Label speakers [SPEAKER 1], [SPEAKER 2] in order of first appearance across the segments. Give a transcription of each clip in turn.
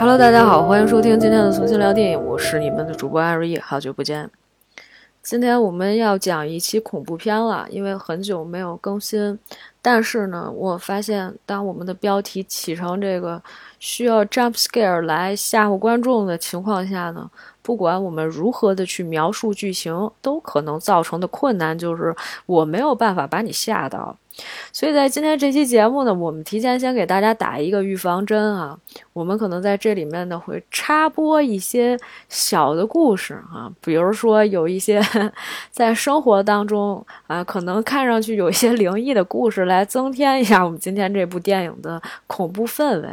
[SPEAKER 1] Hello，大家好，欢迎收听今天的重新聊电影，我是你们的主播艾瑞，好久不见。今天我们要讲一期恐怖片了，因为很久没有更新，但是呢，我发现当我们的标题起成这个需要 jump scare 来吓唬观众的情况下呢，不管我们如何的去描述剧情，都可能造成的困难就是我没有办法把你吓到。所以在今天这期节目呢，我们提前先给大家打一个预防针啊。我们可能在这里面呢会插播一些小的故事啊，比如说有一些 在生活当中啊，可能看上去有一些灵异的故事，来增添一下我们今天这部电影的恐怖氛围。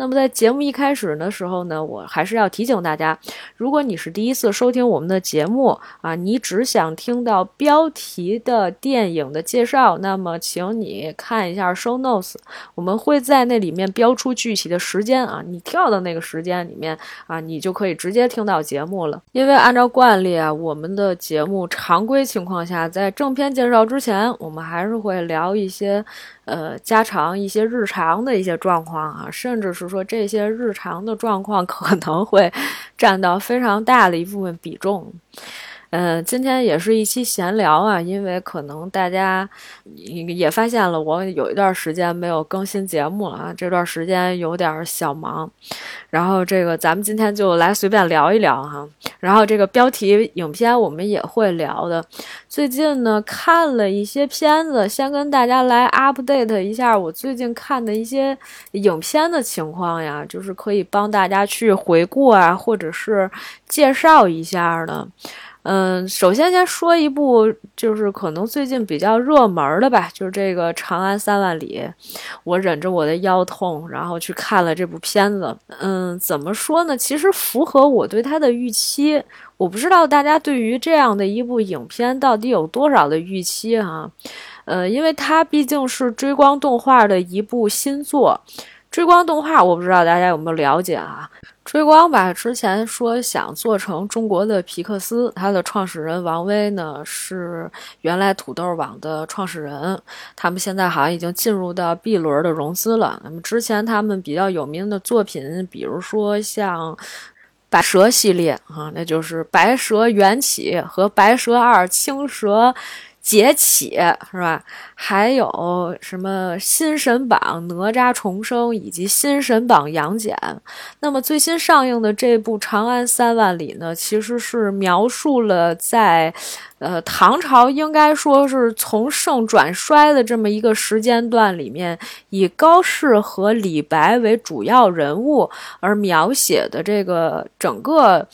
[SPEAKER 1] 那么在节目一开始的时候呢，我还是要提醒大家，如果你是第一次收听我们的节目啊，你只想听到标题的电影的介绍，那么请你看一下 show notes，我们会在那里面标出具体的时间啊，你跳到那个时间里面啊，你就可以直接听到节目了。因为按照惯例啊，我们的节目常规情况下，在正片介绍之前，我们还是会聊一些。呃，家常一些日常的一些状况啊，甚至是说这些日常的状况可能会占到非常大的一部分比重。嗯，今天也是一期闲聊啊，因为可能大家也发现了，我有一段时间没有更新节目了啊，这段时间有点小忙。然后这个咱们今天就来随便聊一聊哈，然后这个标题影片我们也会聊的。最近呢看了一些片子，先跟大家来 update 一下我最近看的一些影片的情况呀，就是可以帮大家去回顾啊，或者是介绍一下的。嗯，首先先说一部，就是可能最近比较热门的吧，就是这个《长安三万里》。我忍着我的腰痛，然后去看了这部片子。嗯，怎么说呢？其实符合我对它的预期。我不知道大家对于这样的一部影片到底有多少的预期哈？呃，因为它毕竟是追光动画的一部新作。追光动画，我不知道大家有没有了解啊？追光吧，之前说想做成中国的皮克斯，它的创始人王威呢是原来土豆网的创始人，他们现在好像已经进入到 B 轮的融资了。那么之前他们比较有名的作品，比如说像白蛇系列啊，那就是白蛇缘起和白蛇二青蛇。劫起是吧？还有什么新神榜哪吒重生以及新神榜杨戬？那么最新上映的这部《长安三万里》呢，其实是描述了在，呃，唐朝应该说是从盛转衰的这么一个时间段里面，以高适和李白为主要人物而描写的这个整个。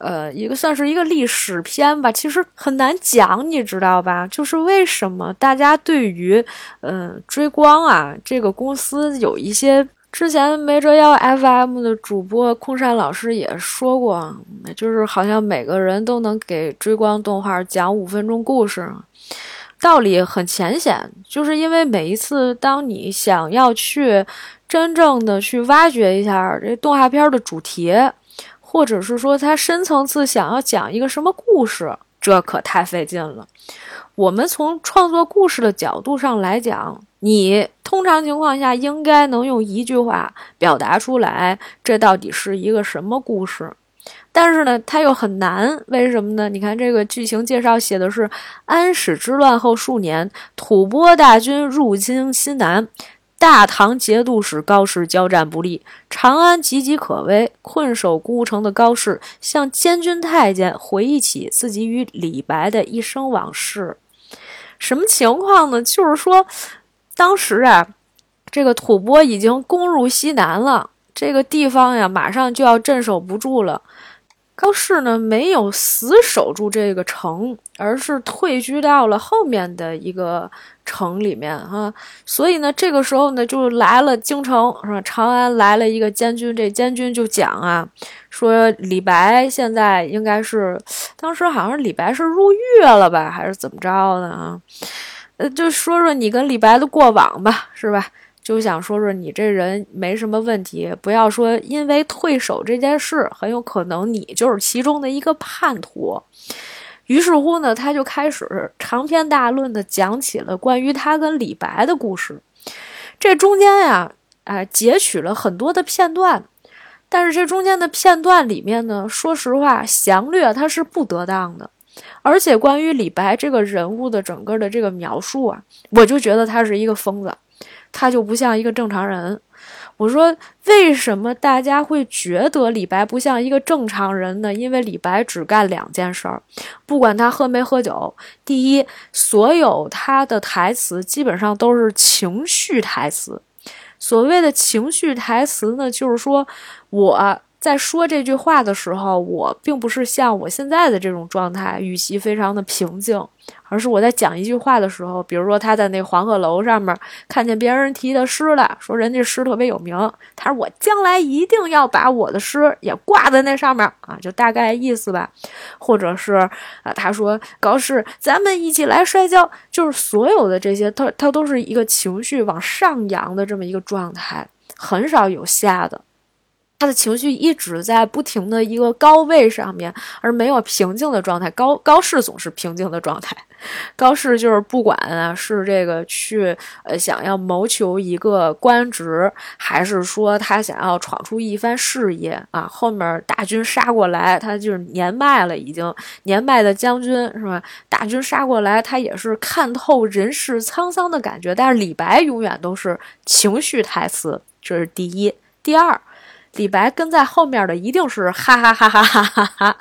[SPEAKER 1] 呃，一个算是一个历史片吧，其实很难讲，你知道吧？就是为什么大家对于嗯追光啊这个公司有一些，之前没折腰 FM 的主播空山老师也说过，就是好像每个人都能给追光动画讲五分钟故事，道理很浅显，就是因为每一次当你想要去真正的去挖掘一下这动画片的主题。或者是说他深层次想要讲一个什么故事，这可太费劲了。我们从创作故事的角度上来讲，你通常情况下应该能用一句话表达出来，这到底是一个什么故事。但是呢，它又很难，为什么呢？你看这个剧情介绍写的是安史之乱后数年，吐蕃大军入侵西南。大唐节度使高适交战不利，长安岌岌可危。困守孤城的高适向监军太监回忆起自己与李白的一生往事。什么情况呢？就是说，当时啊，这个吐蕃已经攻入西南了，这个地方呀，马上就要镇守不住了。高适呢，没有死守住这个城，而是退居到了后面的一个城里面哈。所以呢，这个时候呢，就来了京城是吧？长安来了一个监军，这监军就讲啊，说李白现在应该是，当时好像李白是入狱了吧，还是怎么着的啊？呃，就说说你跟李白的过往吧，是吧？就想说说你这人没什么问题，不要说因为退守这件事，很有可能你就是其中的一个叛徒。于是乎呢，他就开始长篇大论的讲起了关于他跟李白的故事。这中间呀，哎，截取了很多的片段。但是这中间的片段里面呢，说实话，详略它是不得当的。而且关于李白这个人物的整个的这个描述啊，我就觉得他是一个疯子，他就不像一个正常人。我说为什么大家会觉得李白不像一个正常人呢？因为李白只干两件事儿，不管他喝没喝酒。第一，所有他的台词基本上都是情绪台词。所谓的情绪台词呢，就是说我。在说这句话的时候，我并不是像我现在的这种状态，语气非常的平静，而是我在讲一句话的时候，比如说他在那黄鹤楼上面看见别人题的诗了，说人家诗特别有名，他说我将来一定要把我的诗也挂在那上面啊，就大概意思吧。或者是啊，他说高适，咱们一起来摔跤，就是所有的这些，他他都是一个情绪往上扬的这么一个状态，很少有下的。他的情绪一直在不停的一个高位上面，而没有平静的状态。高高适总是平静的状态，高适就是不管啊是这个去呃想要谋求一个官职，还是说他想要闯出一番事业啊，后面大军杀过来，他就是年迈了，已经年迈的将军是吧？大军杀过来，他也是看透人世沧桑的感觉。但是李白永远都是情绪台词，这是第一。第二。李白跟在后面的一定是哈哈哈哈哈哈哈，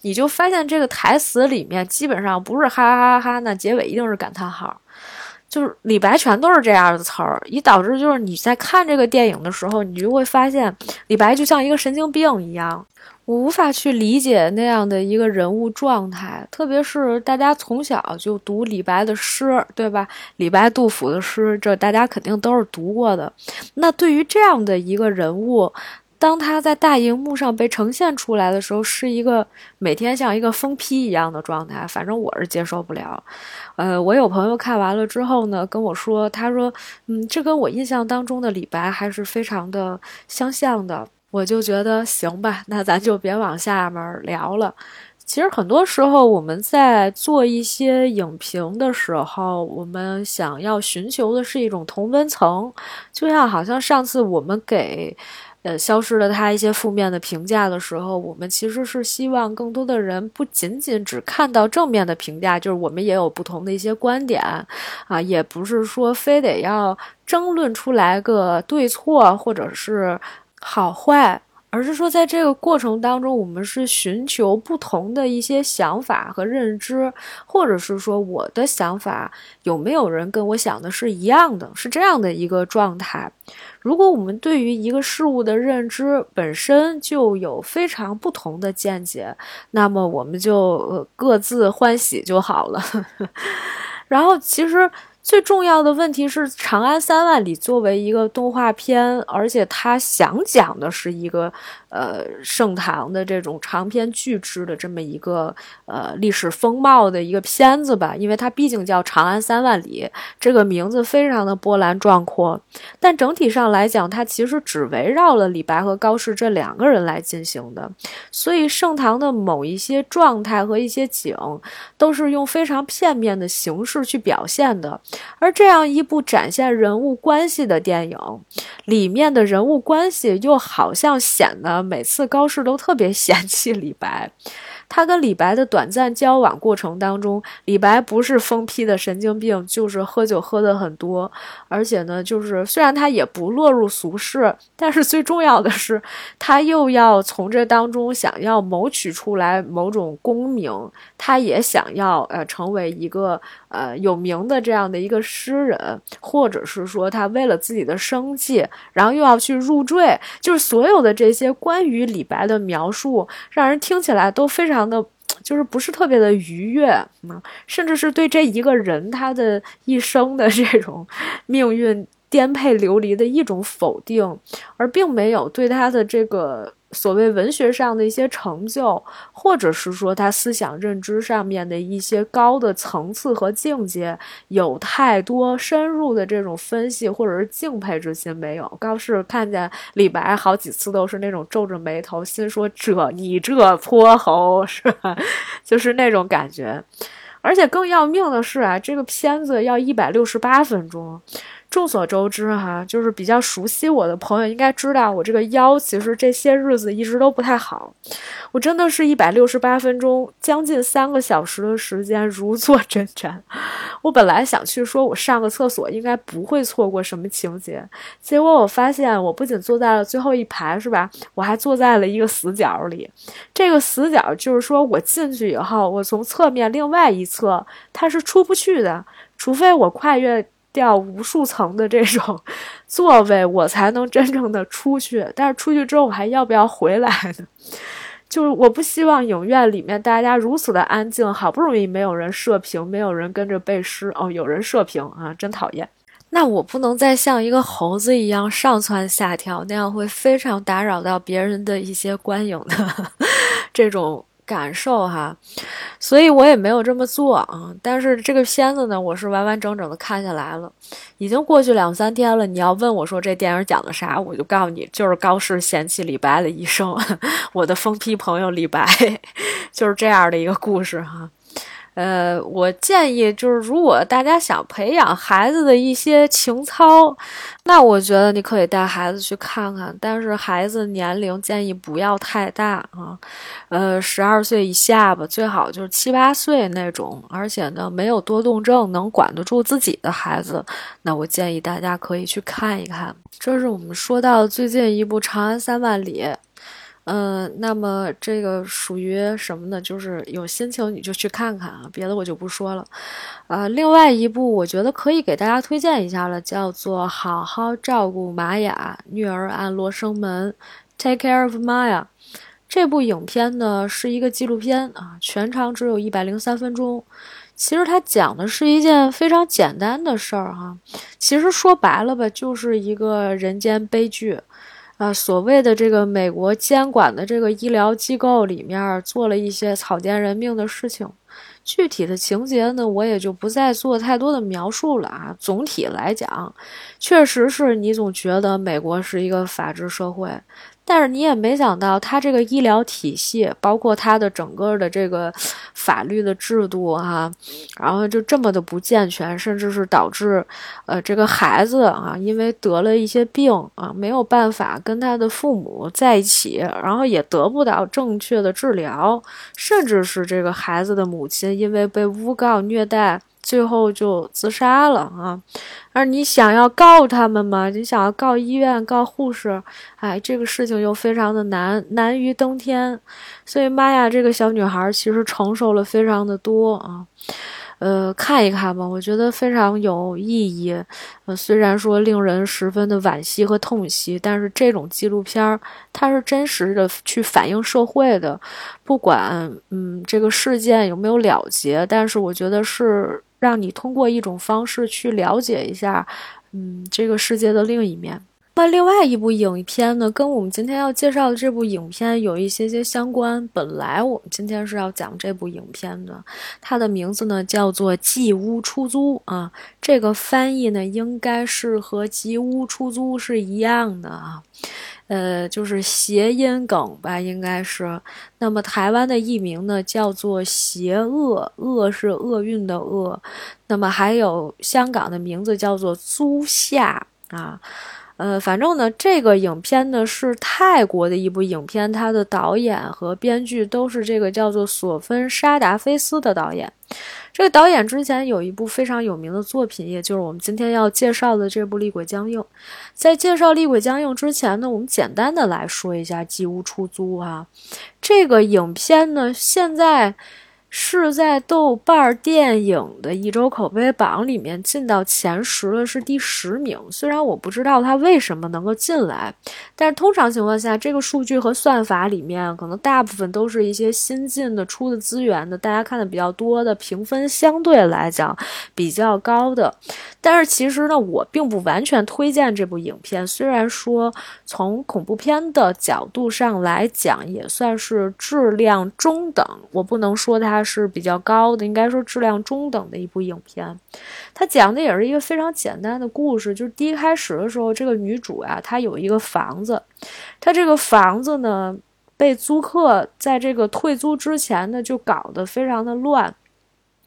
[SPEAKER 1] 你就发现这个台词里面基本上不是哈哈哈哈，那结尾一定是感叹号，就是李白全都是这样的词儿，以导致就是你在看这个电影的时候，你就会发现李白就像一个神经病一样，我无法去理解那样的一个人物状态，特别是大家从小就读李白的诗，对吧？李白、杜甫的诗，这大家肯定都是读过的。那对于这样的一个人物，当他在大荧幕上被呈现出来的时候，是一个每天像一个疯批一样的状态，反正我是接受不了。呃，我有朋友看完了之后呢，跟我说，他说，嗯，这跟我印象当中的李白还是非常的相像的。我就觉得行吧，那咱就别往下面聊了。其实很多时候我们在做一些影评的时候，我们想要寻求的是一种同温层，就像好像上次我们给。呃，消失了他一些负面的评价的时候，我们其实是希望更多的人不仅仅只看到正面的评价，就是我们也有不同的一些观点，啊，也不是说非得要争论出来个对错或者是好坏。而是说，在这个过程当中，我们是寻求不同的一些想法和认知，或者是说，我的想法有没有人跟我想的是一样的，是这样的一个状态。如果我们对于一个事物的认知本身就有非常不同的见解，那么我们就各自欢喜就好了。然后，其实。最重要的问题是，《长安三万里》作为一个动画片，而且它想讲的是一个。呃，盛唐的这种长篇巨制的这么一个呃历史风貌的一个片子吧，因为它毕竟叫《长安三万里》，这个名字非常的波澜壮阔。但整体上来讲，它其实只围绕了李白和高适这两个人来进行的，所以盛唐的某一些状态和一些景，都是用非常片面的形式去表现的。而这样一部展现人物关系的电影，里面的人物关系又好像显得。每次高适都特别嫌弃李白。他跟李白的短暂交往过程当中，李白不是疯批的神经病，就是喝酒喝的很多，而且呢，就是虽然他也不落入俗世，但是最重要的是，他又要从这当中想要谋取出来某种功名，他也想要呃成为一个呃有名的这样的一个诗人，或者是说他为了自己的生计，然后又要去入赘，就是所有的这些关于李白的描述，让人听起来都非常。的，就是不是特别的愉悦，甚至是对这一个人他的一生的这种 命运颠沛流离的一种否定，而并没有对他的这个。所谓文学上的一些成就，或者是说他思想认知上面的一些高的层次和境界，有太多深入的这种分析，或者是敬佩之心没有？高适看见李白好几次都是那种皱着眉头，心说这你这泼猴是吧？就是那种感觉。而且更要命的是啊，这个片子要一百六十八分钟。众所周知哈，就是比较熟悉我的朋友应该知道，我这个腰其实这些日子一直都不太好。我真的是一百六十八分钟，将近三个小时的时间如坐针毡。我本来想去说，我上个厕所应该不会错过什么情节，结果我发现我不仅坐在了最后一排，是吧？我还坐在了一个死角里。这个死角就是说我进去以后，我从侧面另外一侧它是出不去的，除非我跨越。掉无数层的这种 座位，我才能真正的出去。但是出去之后，我还要不要回来呢？就是我不希望影院里面大家如此的安静，好不容易没有人射屏，没有人跟着背诗。哦，有人射屏啊，真讨厌。那我不能再像一个猴子一样上蹿下跳，那样会非常打扰到别人的一些观影的 这种。感受哈，所以我也没有这么做啊。但是这个片子呢，我是完完整整的看下来了，已经过去两三天了。你要问我说这电影讲的啥，我就告诉你，就是高适嫌弃李白的一生。我的疯批朋友李白，就是这样的一个故事哈。呃，我建议就是，如果大家想培养孩子的一些情操，那我觉得你可以带孩子去看看。但是孩子年龄建议不要太大啊，呃，十二岁以下吧，最好就是七八岁那种，而且呢没有多动症，能管得住自己的孩子，那我建议大家可以去看一看。这是我们说到最近一部《长安三万里》。嗯，那么这个属于什么呢？就是有心情你就去看看啊，别的我就不说了。啊，另外一部我觉得可以给大家推荐一下了，叫做《好好照顾玛雅，女儿案罗生门》，Take care of Maya。这部影片呢是一个纪录片啊，全长只有一百零三分钟。其实它讲的是一件非常简单的事儿哈，其实说白了吧，就是一个人间悲剧。啊，所谓的这个美国监管的这个医疗机构里面做了一些草菅人命的事情，具体的情节呢，我也就不再做太多的描述了啊。总体来讲，确实是你总觉得美国是一个法治社会。但是你也没想到，他这个医疗体系，包括他的整个的这个法律的制度，哈，然后就这么的不健全，甚至是导致，呃，这个孩子啊，因为得了一些病啊，没有办法跟他的父母在一起，然后也得不到正确的治疗，甚至是这个孩子的母亲因为被诬告虐待。最后就自杀了啊！而你想要告他们吗？你想要告医院、告护士？哎，这个事情又非常的难，难于登天。所以妈呀这个小女孩其实承受了非常的多啊。呃，看一看吧，我觉得非常有意义。呃，虽然说令人十分的惋惜和痛惜，但是这种纪录片儿它是真实的去反映社会的，不管嗯这个事件有没有了结，但是我觉得是。让你通过一种方式去了解一下，嗯，这个世界的另一面。那另外一部影片呢，跟我们今天要介绍的这部影片有一些些相关。本来我们今天是要讲这部影片的，它的名字呢叫做《寄屋出租》啊，这个翻译呢应该是和“吉屋出租”是一样的啊。呃，就是谐音梗吧，应该是。那么台湾的艺名呢，叫做《邪恶》，恶是厄运的恶。那么还有香港的名字叫做《租下》啊。呃，反正呢，这个影片呢是泰国的一部影片，它的导演和编剧都是这个叫做索芬沙达菲斯的导演。这个导演之前有一部非常有名的作品，也就是我们今天要介绍的这部《厉鬼僵硬》。在介绍《厉鬼僵硬》之前呢，我们简单的来说一下《寄屋出租》啊，这个影片呢，现在。是在豆瓣电影的一周口碑榜里面进到前十的，是第十名。虽然我不知道它为什么能够进来，但是通常情况下，这个数据和算法里面可能大部分都是一些新进的、出的资源的，大家看的比较多的，评分相对来讲比较高的。但是其实呢，我并不完全推荐这部影片。虽然说从恐怖片的角度上来讲，也算是质量中等，我不能说它。是比较高的，应该说质量中等的一部影片。它讲的也是一个非常简单的故事，就是第一开始的时候，这个女主呀，她有一个房子，她这个房子呢被租客在这个退租之前呢就搞得非常的乱。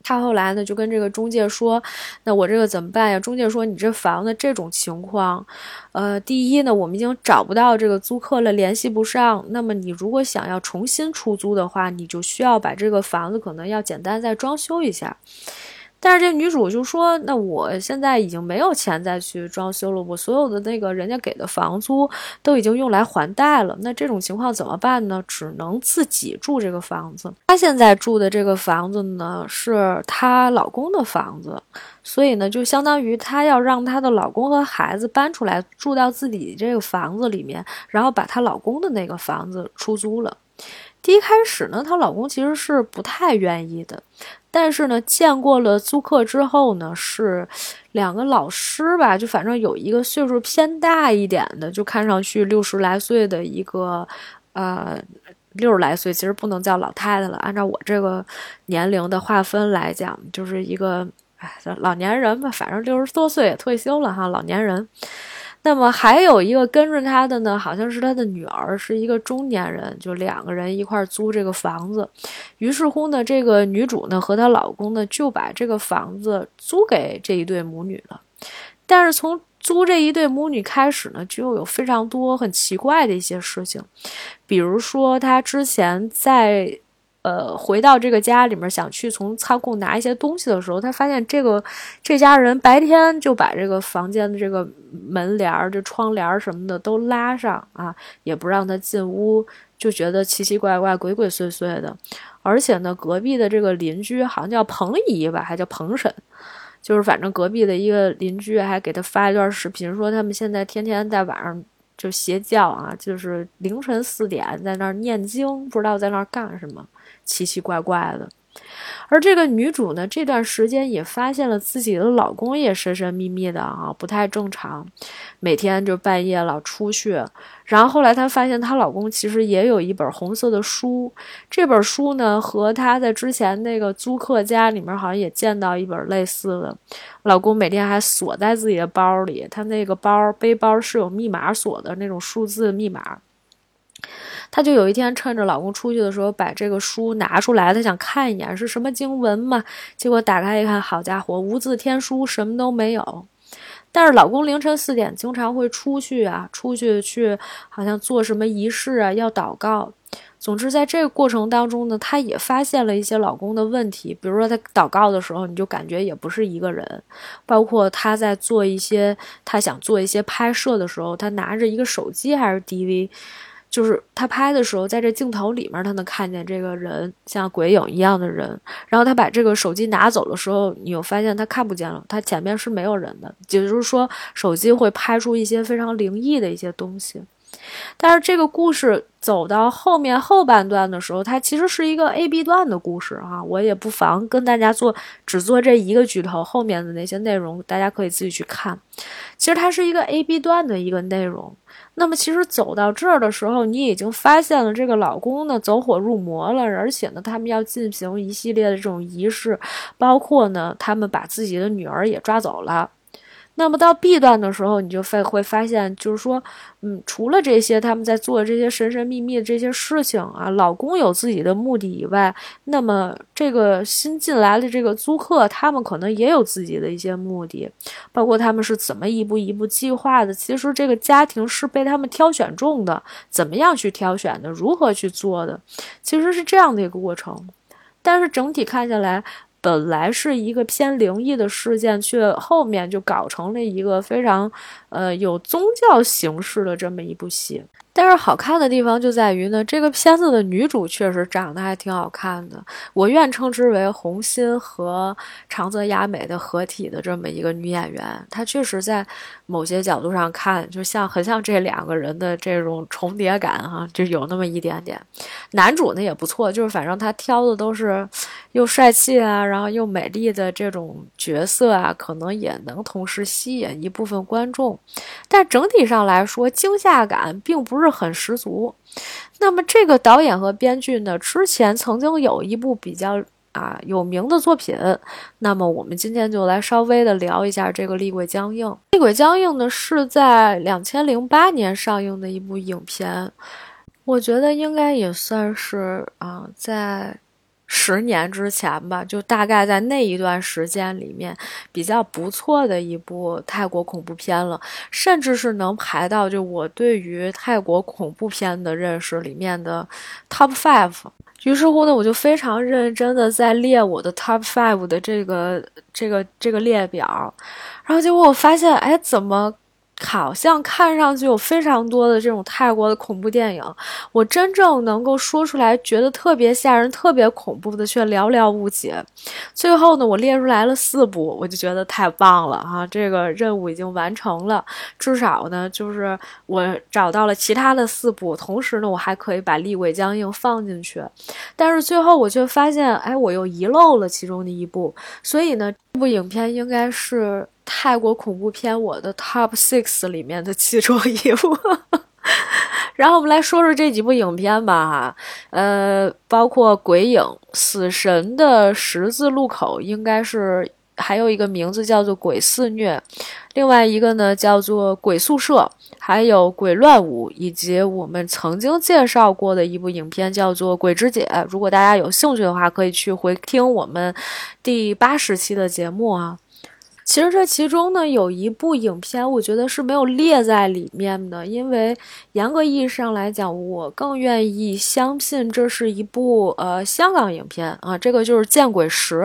[SPEAKER 1] 他后来呢就跟这个中介说：“那我这个怎么办呀？”中介说：“你这房子这种情况，呃，第一呢，我们已经找不到这个租客了，联系不上。那么你如果想要重新出租的话，你就需要把这个房子可能要简单再装修一下。”但是这女主就说：“那我现在已经没有钱再去装修了，我所有的那个人家给的房租都已经用来还贷了。那这种情况怎么办呢？只能自己住这个房子。她现在住的这个房子呢，是她老公的房子，所以呢，就相当于她要让她的老公和孩子搬出来住到自己这个房子里面，然后把她老公的那个房子出租了。第一开始呢，她老公其实是不太愿意的。”但是呢，见过了租客之后呢，是两个老师吧，就反正有一个岁数偏大一点的，就看上去六十来岁的一个，呃，六十来岁，其实不能叫老太太了，按照我这个年龄的划分来讲，就是一个，哎，老年人吧，反正六十多岁也退休了哈，老年人。那么还有一个跟着他的呢，好像是他的女儿，是一个中年人，就两个人一块租这个房子。于是乎呢，这个女主呢和她老公呢就把这个房子租给这一对母女了。但是从租这一对母女开始呢，就有非常多很奇怪的一些事情，比如说她之前在。呃，回到这个家里面，想去从仓库拿一些东西的时候，他发现这个这家人白天就把这个房间的这个门帘儿、这窗帘什么的都拉上啊，也不让他进屋，就觉得奇奇怪怪、鬼鬼祟祟的。而且呢，隔壁的这个邻居好像叫彭姨吧，还叫彭婶，就是反正隔壁的一个邻居还给他发一段视频，说他们现在天天在晚上就邪教啊，就是凌晨四点在那儿念经，不知道在那儿干什么。奇奇怪怪的，而这个女主呢，这段时间也发现了自己的老公也神神秘秘的啊，不太正常，每天就半夜老出去。然后后来她发现她老公其实也有一本红色的书，这本书呢和她在之前那个租客家里面好像也见到一本类似的。老公每天还锁在自己的包里，他那个包背包是有密码锁的那种数字密码。她就有一天趁着老公出去的时候，把这个书拿出来，她想看一眼是什么经文嘛。结果打开一看，好家伙，无字天书，什么都没有。但是老公凌晨四点经常会出去啊，出去去好像做什么仪式啊，要祷告。总之，在这个过程当中呢，她也发现了一些老公的问题，比如说他祷告的时候，你就感觉也不是一个人。包括他在做一些他想做一些拍摄的时候，他拿着一个手机还是 DV。就是他拍的时候，在这镜头里面，他能看见这个人像鬼影一样的人。然后他把这个手机拿走的时候，你又发现他看不见了，他前面是没有人的。也就是说，手机会拍出一些非常灵异的一些东西。但是这个故事走到后面后半段的时候，它其实是一个 A B 段的故事啊。我也不妨跟大家做只做这一个剧头，后面的那些内容大家可以自己去看。其实它是一个 A B 段的一个内容。那么其实走到这儿的时候，你已经发现了这个老公呢走火入魔了，而且呢，他们要进行一系列的这种仪式，包括呢，他们把自己的女儿也抓走了。那么到 B 段的时候，你就会会发现，就是说，嗯，除了这些他们在做这些神神秘秘的这些事情啊，老公有自己的目的以外，那么这个新进来的这个租客，他们可能也有自己的一些目的，包括他们是怎么一步一步计划的。其实这个家庭是被他们挑选中的，怎么样去挑选的，如何去做的，其实是这样的一个过程。但是整体看下来。本来是一个偏灵异的事件，却后面就搞成了一个非常，呃，有宗教形式的这么一部戏。但是好看的地方就在于呢，这个片子的女主确实长得还挺好看的，我愿称之为红心和长泽雅美的合体的这么一个女演员。她确实在某些角度上看，就像很像这两个人的这种重叠感哈，就有那么一点点。男主呢也不错，就是反正他挑的都是又帅气啊，然后又美丽的这种角色啊，可能也能同时吸引一部分观众。但整体上来说，惊吓感并不是。是很十足。那么，这个导演和编剧呢，之前曾经有一部比较啊有名的作品。那么，我们今天就来稍微的聊一下这个《厉鬼僵硬》。《厉鬼僵硬》呢，是在两千零八年上映的一部影片。我觉得应该也算是啊，在十年之前吧，就大概在那一段时间里面比较不错的一部泰国恐怖片了，甚至是能排到就我对于泰国恐怖片的认识里面的 top five。于是乎呢，我就非常认真的在列我的 top five 的这个这个这个列表，然后结果我发现，哎，怎么？好像看上去有非常多的这种泰国的恐怖电影，我真正能够说出来觉得特别吓人、特别恐怖的却寥寥无几。最后呢，我列出来了四部，我就觉得太棒了哈！这个任务已经完成了，至少呢，就是我找到了其他的四部，同时呢，我还可以把《厉鬼僵硬》放进去。但是最后我却发现，哎，我又遗漏了其中的一部，所以呢，这部影片应该是。泰国恐怖片，我的 top six 里面的其中一部。然后我们来说说这几部影片吧，哈，呃，包括《鬼影》《死神的十字路口》，应该是还有一个名字叫做《鬼肆虐》，另外一个呢叫做《鬼宿舍》，还有《鬼乱舞》，以及我们曾经介绍过的一部影片叫做《鬼之姐》。如果大家有兴趣的话，可以去回听我们第八十期的节目啊。其实这其中呢，有一部影片，我觉得是没有列在里面的，因为严格意义上来讲，我更愿意相信这是一部呃香港影片啊，这个就是《见鬼十》。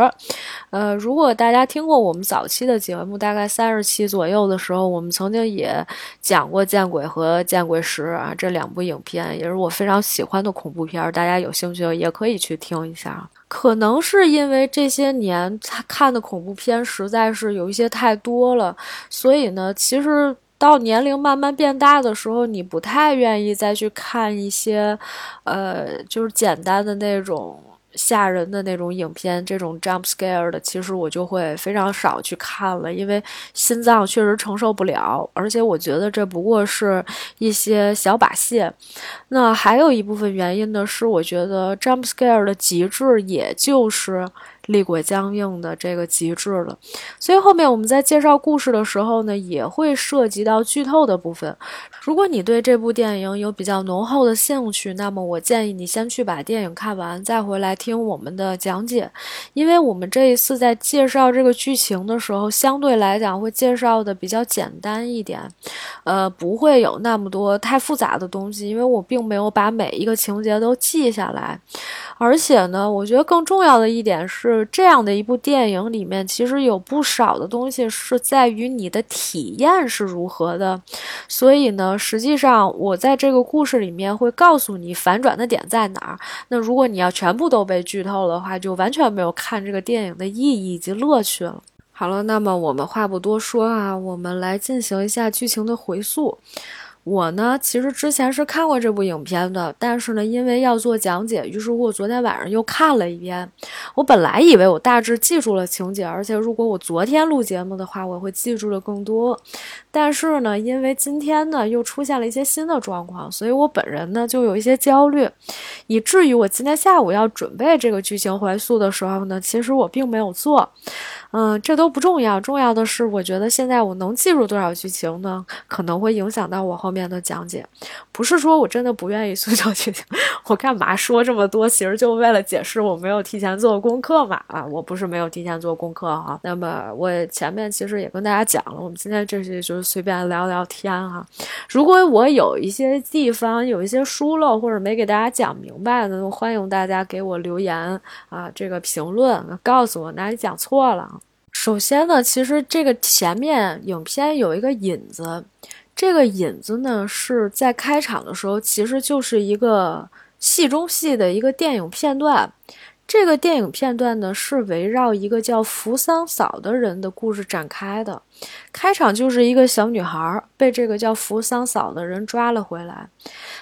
[SPEAKER 1] 呃，如果大家听过我们早期的节目，大概三十期左右的时候，我们曾经也讲过《见鬼》和《见鬼十》啊这两部影片，也是我非常喜欢的恐怖片，大家有兴趣也可以去听一下。可能是因为这些年他看的恐怖片实在是有一些太多了，所以呢，其实到年龄慢慢变大的时候，你不太愿意再去看一些，呃，就是简单的那种。吓人的那种影片，这种 jump scare 的，其实我就会非常少去看了，因为心脏确实承受不了，而且我觉得这不过是一些小把戏。那还有一部分原因呢，是我觉得 jump scare 的极致，也就是厉鬼僵硬的这个极致了。所以后面我们在介绍故事的时候呢，也会涉及到剧透的部分。如果你对这部电影有比较浓厚的兴趣，那么我建议你先去把电影看完，再回来听我们的讲解。因为我们这一次在介绍这个剧情的时候，相对来讲会介绍的比较简单一点，呃，不会有那么多太复杂的东西，因为我并没有把每一个情节都记下来。而且呢，我觉得更重要的一点是，是这样的一部电影里面，其实有不少的东西是在于你的体验是如何的，所以呢。实际上，我在这个故事里面会告诉你反转的点在哪儿。那如果你要全部都被剧透的话，就完全没有看这个电影的意义以及乐趣了。好了，那么我们话不多说啊，我们来进行一下剧情的回溯。我呢，其实之前是看过这部影片的，但是呢，因为要做讲解，于是乎我昨天晚上又看了一遍。我本来以为我大致记住了情节，而且如果我昨天录节目的话，我会记住的更多。但是呢，因为今天呢又出现了一些新的状况，所以我本人呢就有一些焦虑，以至于我今天下午要准备这个剧情回溯的时候呢，其实我并没有做。嗯，这都不重要，重要的是，我觉得现在我能记住多少剧情呢？可能会影响到我后面的讲解。不是说我真的不愿意塑造剧情，我干嘛说这么多？其实就为了解释我没有提前做功课嘛。啊，我不是没有提前做功课哈。那么我前面其实也跟大家讲了，我们今天这些就是随便聊聊天哈。如果我有一些地方有一些疏漏或者没给大家讲明白的，欢迎大家给我留言啊，这个评论告诉我哪里讲错了。首先呢，其实这个前面影片有一个引子，这个引子呢是在开场的时候，其实就是一个戏中戏的一个电影片段。这个电影片段呢是围绕一个叫扶桑嫂的人的故事展开的。开场就是一个小女孩被这个叫扶桑嫂的人抓了回来，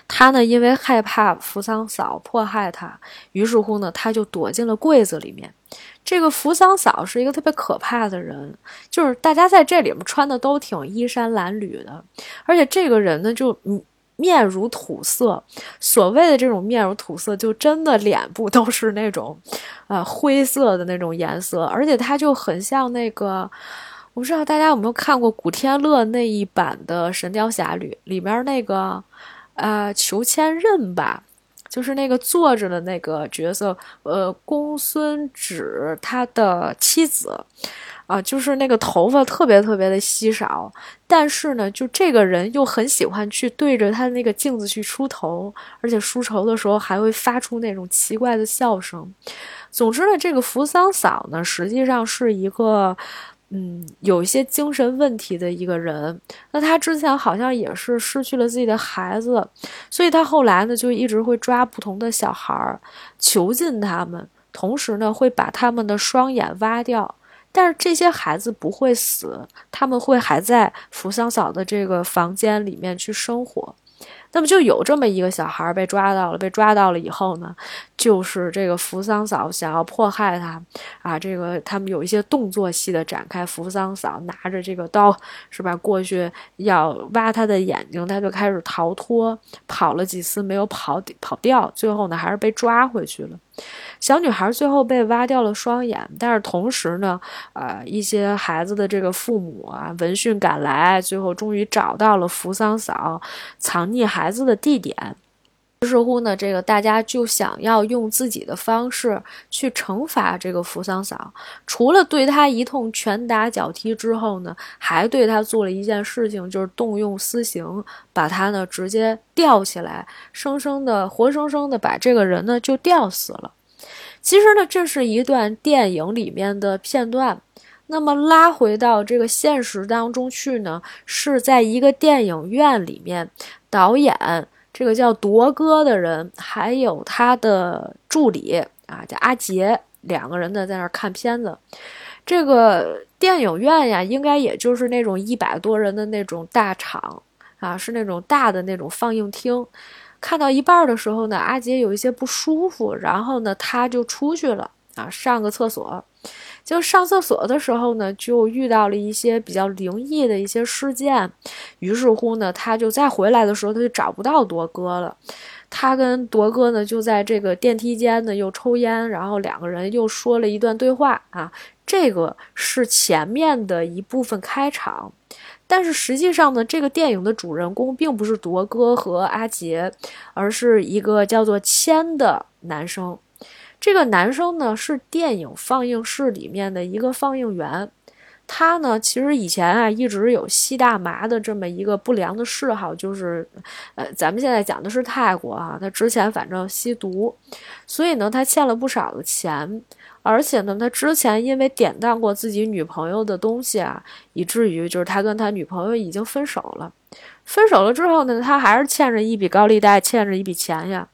[SPEAKER 1] 她呢因为害怕扶桑嫂迫害她，于是乎呢她就躲进了柜子里面。这个扶桑嫂是一个特别可怕的人，就是大家在这里面穿的都挺衣衫褴褛的，而且这个人呢就嗯面如土色，所谓的这种面如土色，就真的脸部都是那种，呃灰色的那种颜色，而且他就很像那个，我不知道大家有没有看过古天乐那一版的《神雕侠侣》里面那个，呃裘千仞吧。就是那个坐着的那个角色，呃，公孙止他的妻子，啊，就是那个头发特别特别的稀少，但是呢，就这个人又很喜欢去对着他那个镜子去梳头，而且梳头的时候还会发出那种奇怪的笑声。总之呢，这个扶桑嫂呢，实际上是一个。嗯，有一些精神问题的一个人，那他之前好像也是失去了自己的孩子，所以他后来呢就一直会抓不同的小孩儿，囚禁他们，同时呢会把他们的双眼挖掉，但是这些孩子不会死，他们会还在扶桑嫂的这个房间里面去生活。那么就有这么一个小孩被抓到了，被抓到了以后呢，就是这个扶桑嫂想要迫害他，啊，这个他们有一些动作戏的展开，扶桑嫂拿着这个刀是吧，过去要挖他的眼睛，他就开始逃脱，跑了几次没有跑跑掉，最后呢还是被抓回去了。小女孩最后被挖掉了双眼，但是同时呢，呃，一些孩子的这个父母啊，闻讯赶来，最后终于找到了扶桑嫂藏匿孩子的地点。于是乎呢，这个大家就想要用自己的方式去惩罚这个扶桑嫂，除了对她一通拳打脚踢之后呢，还对她做了一件事情，就是动用私刑，把她呢直接吊起来，生生的、活生生的把这个人呢就吊死了。其实呢，这是一段电影里面的片段。那么拉回到这个现实当中去呢，是在一个电影院里面，导演这个叫铎哥的人，还有他的助理啊，叫阿杰，两个人呢在那儿看片子。这个电影院呀，应该也就是那种一百多人的那种大场啊，是那种大的那种放映厅。看到一半的时候呢，阿杰有一些不舒服，然后呢，他就出去了啊，上个厕所。就上厕所的时候呢，就遇到了一些比较灵异的一些事件。于是乎呢，他就再回来的时候，他就找不到铎哥了。他跟铎哥呢，就在这个电梯间呢，又抽烟，然后两个人又说了一段对话啊。这个是前面的一部分开场。但是实际上呢，这个电影的主人公并不是铎哥和阿杰，而是一个叫做谦的男生。这个男生呢是电影放映室里面的一个放映员，他呢其实以前啊一直有吸大麻的这么一个不良的嗜好，就是呃咱们现在讲的是泰国啊，他之前反正吸毒，所以呢他欠了不少的钱。而且呢，他之前因为典当过自己女朋友的东西啊，以至于就是他跟他女朋友已经分手了。分手了之后呢，他还是欠着一笔高利贷，欠着一笔钱呀。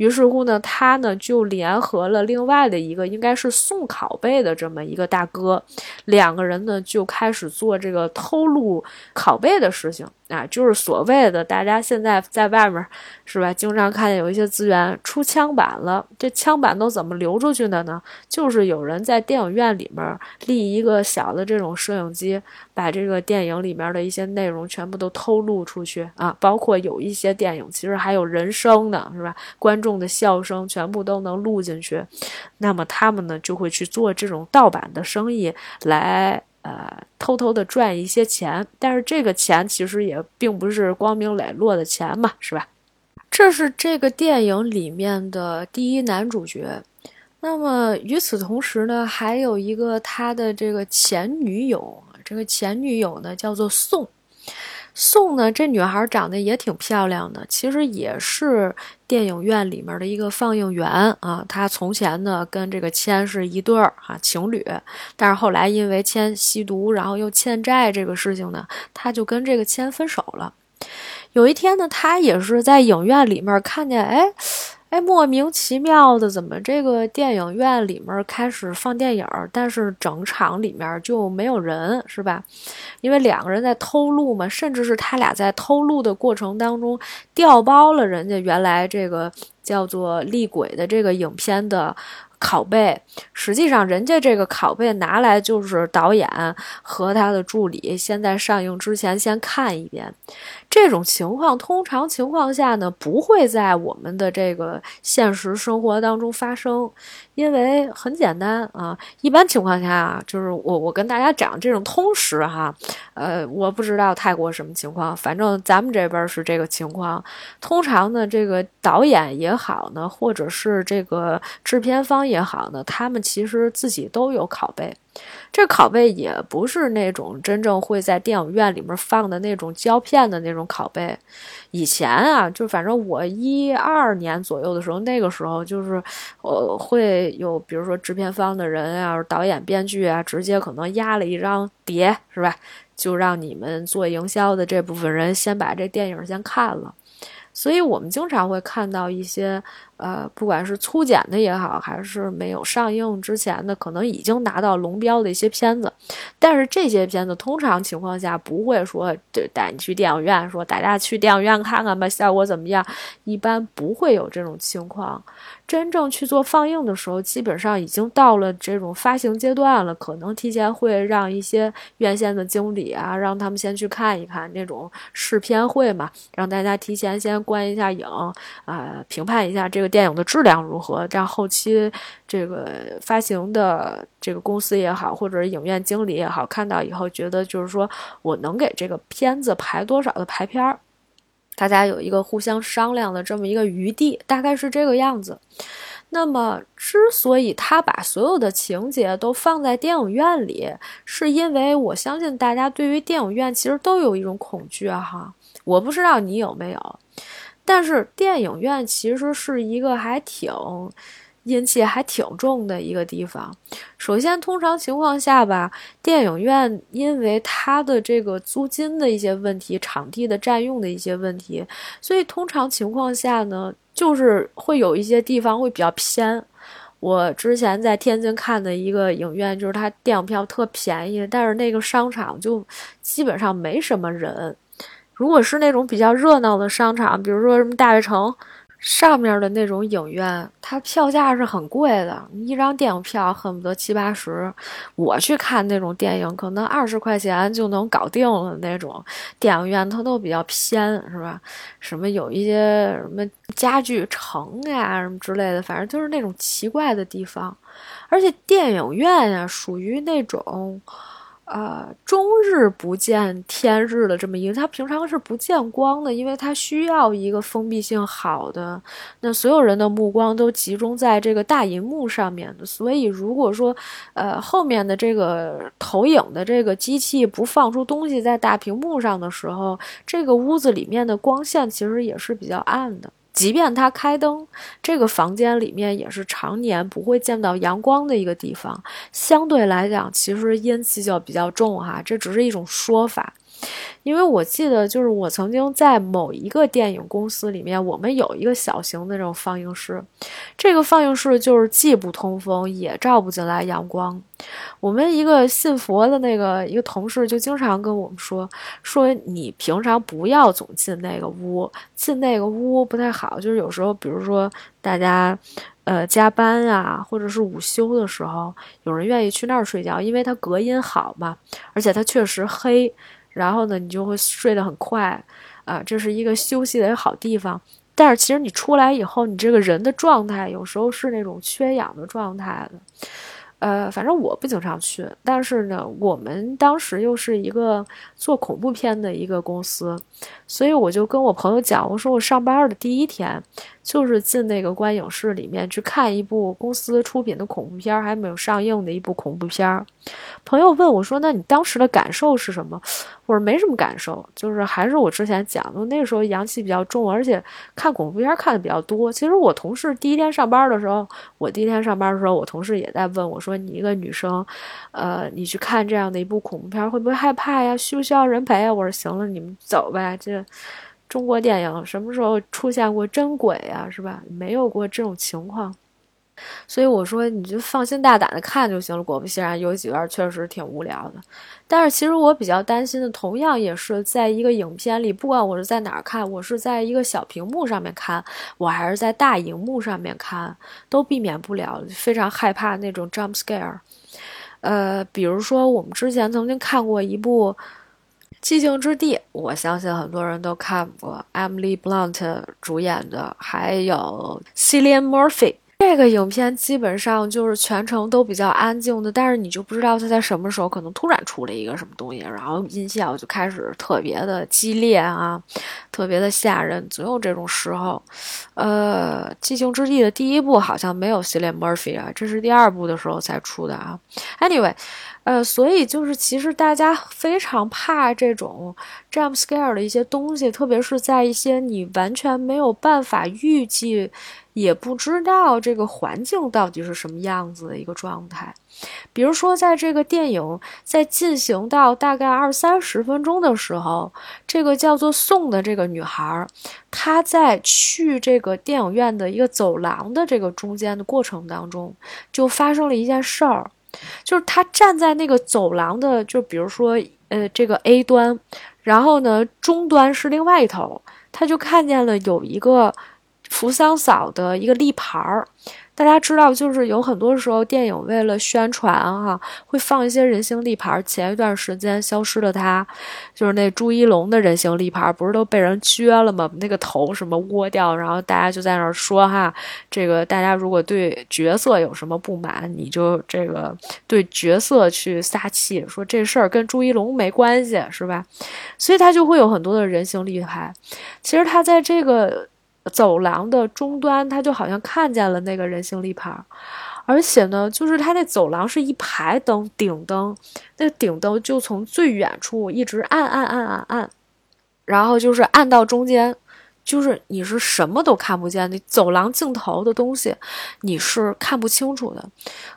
[SPEAKER 1] 于是乎呢，他呢就联合了另外的一个应该是送拷贝的这么一个大哥，两个人呢就开始做这个偷录拷贝的事情啊，就是所谓的大家现在在外面是吧，经常看见有一些资源出枪版了，这枪版都怎么流出去的呢？就是有人在电影院里面立一个小的这种摄影机，把这个电影里面的一些内容全部都偷录出。去啊，包括有一些电影，其实还有人声呢，是吧？观众的笑声全部都能录进去。那么他们呢，就会去做这种盗版的生意，来呃偷偷的赚一些钱。但是这个钱其实也并不是光明磊落的钱嘛，是吧？这是这个电影里面的第一男主角。那么与此同时呢，还有一个他的这个前女友，这个前女友呢叫做宋。宋呢，这女孩长得也挺漂亮的，其实也是电影院里面的一个放映员啊。她从前呢跟这个谦是一对儿哈情侣，但是后来因为谦吸毒，然后又欠债这个事情呢，她就跟这个谦分手了。有一天呢，她也是在影院里面看见，哎。哎，莫名其妙的，怎么这个电影院里面开始放电影，但是整场里面就没有人，是吧？因为两个人在偷录嘛，甚至是他俩在偷录的过程当中调包了人家原来这个叫做《厉鬼》的这个影片的拷贝，实际上人家这个拷贝拿来就是导演和他的助理先在上映之前先看一遍。这种情况通常情况下呢，不会在我们的这个现实生活当中发生，因为很简单啊。一般情况下啊，就是我我跟大家讲这种通识哈，呃，我不知道泰国什么情况，反正咱们这边是这个情况。通常呢，这个导演也好呢，或者是这个制片方也好呢，他们其实自己都有拷贝。这拷贝也不是那种真正会在电影院里面放的那种胶片的那种拷贝。以前啊，就反正我一二年左右的时候，那个时候就是呃会有，比如说制片方的人啊、导演、编剧啊，直接可能压了一张碟，是吧？就让你们做营销的这部分人先把这电影先看了。所以我们经常会看到一些。呃，不管是粗剪的也好，还是没有上映之前的，可能已经拿到龙标的一些片子，但是这些片子通常情况下不会说就带你去电影院，说大家去电影院看看吧，效果怎么样？一般不会有这种情况。真正去做放映的时候，基本上已经到了这种发行阶段了，可能提前会让一些院线的经理啊，让他们先去看一看那种试片会嘛，让大家提前先观一下影，啊，评判一下这个。电影的质量如何？这样后期这个发行的这个公司也好，或者影院经理也好，看到以后觉得就是说我能给这个片子排多少的排片儿，大家有一个互相商量的这么一个余地，大概是这个样子。那么，之所以他把所有的情节都放在电影院里，是因为我相信大家对于电影院其实都有一种恐惧！哈，我不知道你有没有。但是电影院其实是一个还挺阴气还挺重的一个地方。首先，通常情况下吧，电影院因为它的这个租金的一些问题、场地的占用的一些问题，所以通常情况下呢，就是会有一些地方会比较偏。我之前在天津看的一个影院，就是它电影票特便宜，但是那个商场就基本上没什么人。如果是那种比较热闹的商场，比如说什么大悦城上面的那种影院，它票价是很贵的，一张电影票恨不得七八十。我去看那种电影，可能二十块钱就能搞定了那种电影院，它都比较偏，是吧？什么有一些什么家具城呀什么之类的，反正就是那种奇怪的地方。而且电影院呀，属于那种。啊，终日不见天日的这么一个，它平常是不见光的，因为它需要一个封闭性好的，那所有人的目光都集中在这个大银幕上面的。所以，如果说，呃，后面的这个投影的这个机器不放出东西在大屏幕上的时候，这个屋子里面的光线其实也是比较暗的。即便他开灯，这个房间里面也是常年不会见到阳光的一个地方，相对来讲，其实阴气就比较重哈。这只是一种说法。因为我记得，就是我曾经在某一个电影公司里面，我们有一个小型的这种放映室，这个放映室就是既不通风，也照不进来阳光。我们一个信佛的那个一个同事就经常跟我们说，说你平常不要总进那个屋，进那个屋不太好。就是有时候，比如说大家，呃，加班啊，或者是午休的时候，有人愿意去那儿睡觉，因为它隔音好嘛，而且它确实黑。然后呢，你就会睡得很快，啊，这是一个休息的好地方。但是其实你出来以后，你这个人的状态有时候是那种缺氧的状态的。呃，反正我不经常去，但是呢，我们当时又是一个做恐怖片的一个公司，所以我就跟我朋友讲，我说我上班的第一天。就是进那个观影室里面去看一部公司出品的恐怖片，还没有上映的一部恐怖片。朋友问我说：“那你当时的感受是什么？”我说：“没什么感受，就是还是我之前讲的，那个时候阳气比较重，而且看恐怖片看的比较多。其实我同事第一天上班的时候，我第一天上班的时候，我同事也在问我说：‘说你一个女生，呃，你去看这样的一部恐怖片，会不会害怕呀？需不需要人陪啊？’我说：‘行了，你们走呗。’这。”中国电影什么时候出现过真鬼啊？是吧？没有过这种情况。所以我说你就放心大胆的看就行了。果不其然，有几段确实挺无聊的。但是其实我比较担心的，同样也是在一个影片里，不管我是在哪儿看，我是在一个小屏幕上面看，我还是在大荧幕上面看，都避免不了非常害怕那种 jump scare。呃，比如说我们之前曾经看过一部《寂静之地》，我相信很多人都看过，Emily Blunt 主演的，还有 Cillian Murphy。这个影片基本上就是全程都比较安静的，但是你就不知道他在什么时候可能突然出了一个什么东西，然后音效就开始特别的激烈啊，特别的吓人，总有这种时候。呃，《寂静之地》的第一部好像没有 Cillian Murphy 啊，这是第二部的时候才出的啊。Anyway，呃，所以就是其实大家非常怕这种 jump scare 的一些东西，特别是在一些你完全没有办法预计。也不知道这个环境到底是什么样子的一个状态，比如说，在这个电影在进行到大概二三十分钟的时候，这个叫做宋的这个女孩，她在去这个电影院的一个走廊的这个中间的过程当中，就发生了一件事儿，就是她站在那个走廊的，就比如说，呃，这个 A 端，然后呢，终端是另外一头，她就看见了有一个。扶桑嫂的一个立牌儿，大家知道，就是有很多时候电影为了宣传哈，会放一些人形立牌。前一段时间消失的他，就是那朱一龙的人形立牌，不是都被人撅了吗？那个头什么窝掉，然后大家就在那儿说哈，这个大家如果对角色有什么不满，你就这个对角色去撒气，说这事儿跟朱一龙没关系，是吧？所以他就会有很多的人形立牌。其实他在这个。走廊的终端，他就好像看见了那个人形立牌，而且呢，就是他那走廊是一排灯，顶灯，那顶灯就从最远处一直按按按按按，然后就是按到中间，就是你是什么都看不见，那走廊尽头的东西你是看不清楚的。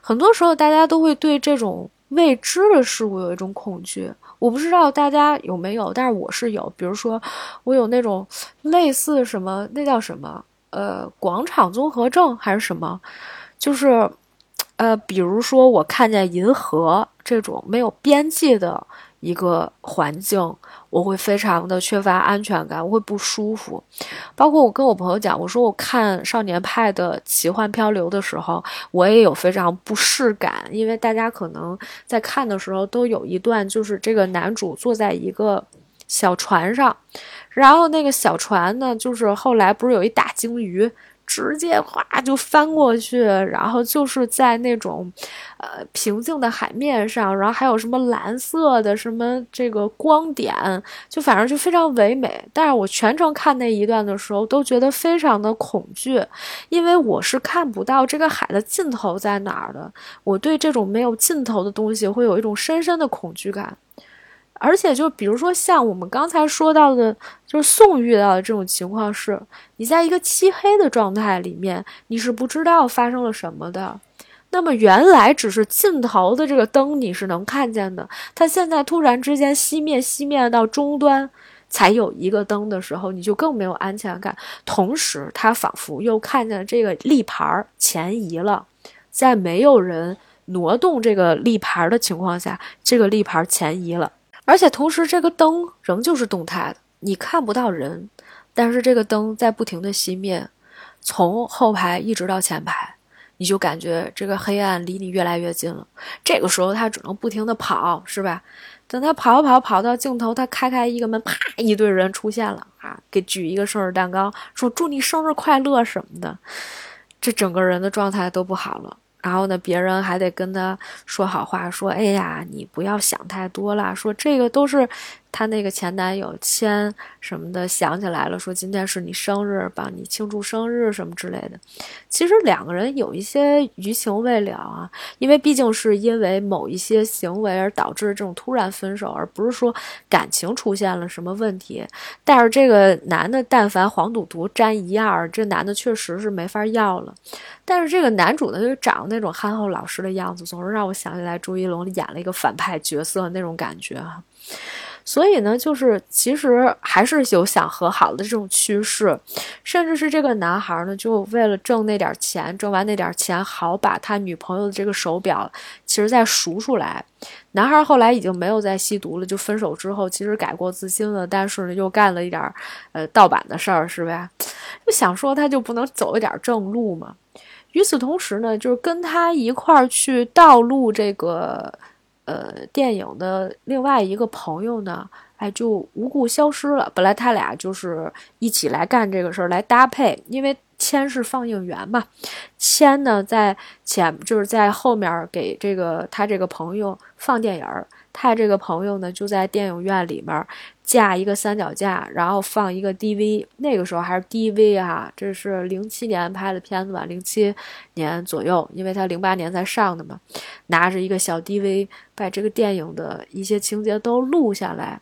[SPEAKER 1] 很多时候，大家都会对这种未知的事物有一种恐惧。我不知道大家有没有，但是我是有。比如说，我有那种类似什么，那叫什么？呃，广场综合症还是什么？就是，呃，比如说我看见银河这种没有边际的一个环境。我会非常的缺乏安全感，我会不舒服。包括我跟我朋友讲，我说我看《少年派的奇幻漂流》的时候，我也有非常不适感，因为大家可能在看的时候都有一段，就是这个男主坐在一个小船上，然后那个小船呢，就是后来不是有一大鲸鱼。直接哗就翻过去，然后就是在那种，呃平静的海面上，然后还有什么蓝色的什么这个光点，就反正就非常唯美。但是我全程看那一段的时候，都觉得非常的恐惧，因为我是看不到这个海的尽头在哪儿的。我对这种没有尽头的东西会有一种深深的恐惧感。而且，就比如说像我们刚才说到的，就是宋遇到的这种情况是，你在一个漆黑的状态里面，你是不知道发生了什么的。那么原来只是尽头的这个灯你是能看见的，它现在突然之间熄灭，熄灭到终端才有一个灯的时候，你就更没有安全感。同时，他仿佛又看见这个立牌前移了，在没有人挪动这个立牌的情况下，这个立牌前移了。而且同时，这个灯仍旧是动态的，你看不到人，但是这个灯在不停的熄灭，从后排一直到前排，你就感觉这个黑暗离你越来越近了。这个时候他只能不停的跑，是吧？等他跑跑跑到尽头，他开开一个门，啪，一堆人出现了啊，给举一个生日蛋糕，说祝你生日快乐什么的，这整个人的状态都不好了。然后呢，别人还得跟他说好话，说：“哎呀，你不要想太多了。”说这个都是。她那个前男友签什么的想起来了，说今天是你生日，帮你庆祝生日什么之类的。其实两个人有一些余情未了啊，因为毕竟是因为某一些行为而导致这种突然分手，而不是说感情出现了什么问题。但是这个男的，但凡黄赌毒沾一样，这男的确实是没法要了。但是这个男主呢，就长那种憨厚老实的样子，总是让我想起来朱一龙演了一个反派角色那种感觉啊。所以呢，就是其实还是有想和好的这种趋势，甚至是这个男孩呢，就为了挣那点钱，挣完那点钱，好把他女朋友的这个手表，其实再赎出来。男孩后来已经没有再吸毒了，就分手之后，其实改过自新了，但是呢，又干了一点呃盗版的事儿，是呗？就想说他就不能走一点正路吗？与此同时呢，就是跟他一块儿去盗录这个。呃，电影的另外一个朋友呢，哎，就无故消失了。本来他俩就是一起来干这个事儿，来搭配，因为谦是放映员嘛，谦呢在前，就是在后面给这个他这个朋友放电影儿。他这个朋友呢，就在电影院里面架一个三脚架，然后放一个 DV。那个时候还是 DV 啊，这是零七年拍的片子吧，零七年左右，因为他零八年才上的嘛。拿着一个小 DV，把这个电影的一些情节都录下来。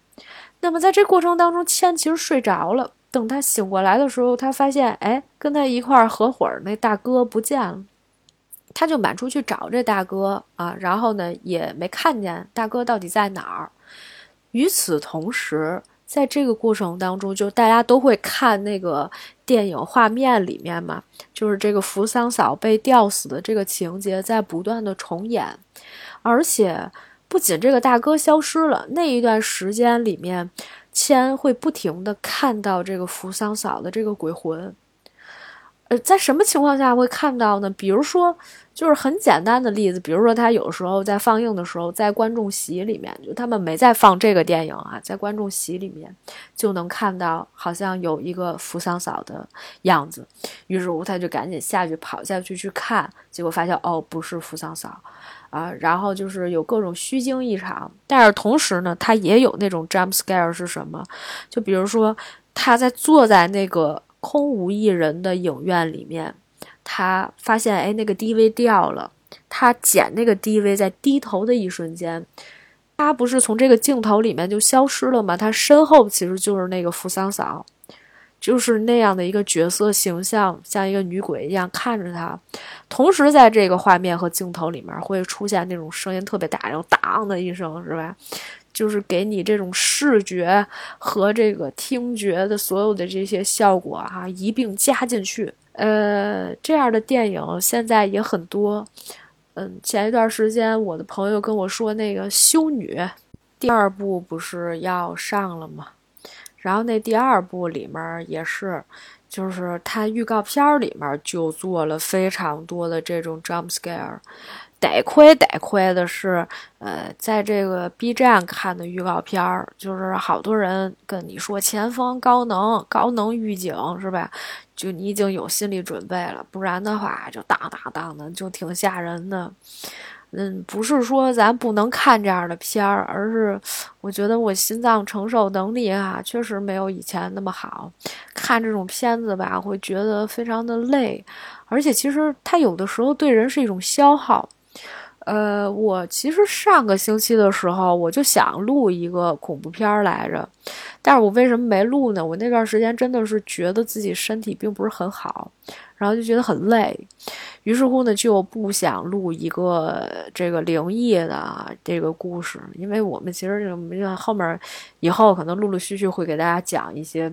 [SPEAKER 1] 那么在这过程当中，千其实睡着了。等他醒过来的时候，他发现，哎，跟他一块儿合伙那大哥不见了。他就满处去找这大哥啊，然后呢也没看见大哥到底在哪儿。与此同时，在这个过程当中，就大家都会看那个电影画面里面嘛，就是这个扶桑嫂被吊死的这个情节在不断的重演，而且不仅这个大哥消失了，那一段时间里面，千会不停的看到这个扶桑嫂的这个鬼魂。呃，在什么情况下会看到呢？比如说，就是很简单的例子，比如说他有时候在放映的时候，在观众席里面，就他们没在放这个电影啊，在观众席里面就能看到好像有一个扶桑嫂的样子。于是乎，他就赶紧下去跑下去去看，结果发现哦，不是扶桑嫂啊。然后就是有各种虚惊一场，但是同时呢，他也有那种 jump scare 是什么？就比如说他在坐在那个。空无一人的影院里面，他发现哎，那个 DV 掉了。他捡那个 DV，在低头的一瞬间，他不是从这个镜头里面就消失了吗？他身后其实就是那个扶桑嫂，就是那样的一个角色形象，像一个女鬼一样看着他。同时，在这个画面和镜头里面会出现那种声音特别大，然后当的一声，是吧？就是给你这种视觉和这个听觉的所有的这些效果啊一并加进去，呃，这样的电影现在也很多。嗯，前一段时间我的朋友跟我说，那个《修女》第二部不是要上了吗？然后那第二部里面也是，就是它预告片里面就做了非常多的这种 jump scare。得亏得亏的是，呃，在这个 B 站看的预告片儿，就是好多人跟你说前方高能高能预警是吧？就你已经有心理准备了，不然的话就当当当的，就挺吓人的。嗯，不是说咱不能看这样的片儿，而是我觉得我心脏承受能力啊，确实没有以前那么好。看这种片子吧，会觉得非常的累，而且其实它有的时候对人是一种消耗。呃，我其实上个星期的时候，我就想录一个恐怖片来着，但是我为什么没录呢？我那段时间真的是觉得自己身体并不是很好。然后就觉得很累，于是乎呢，就不想录一个这个灵异的这个故事，因为我们其实就后面以后可能陆陆续续会给大家讲一些，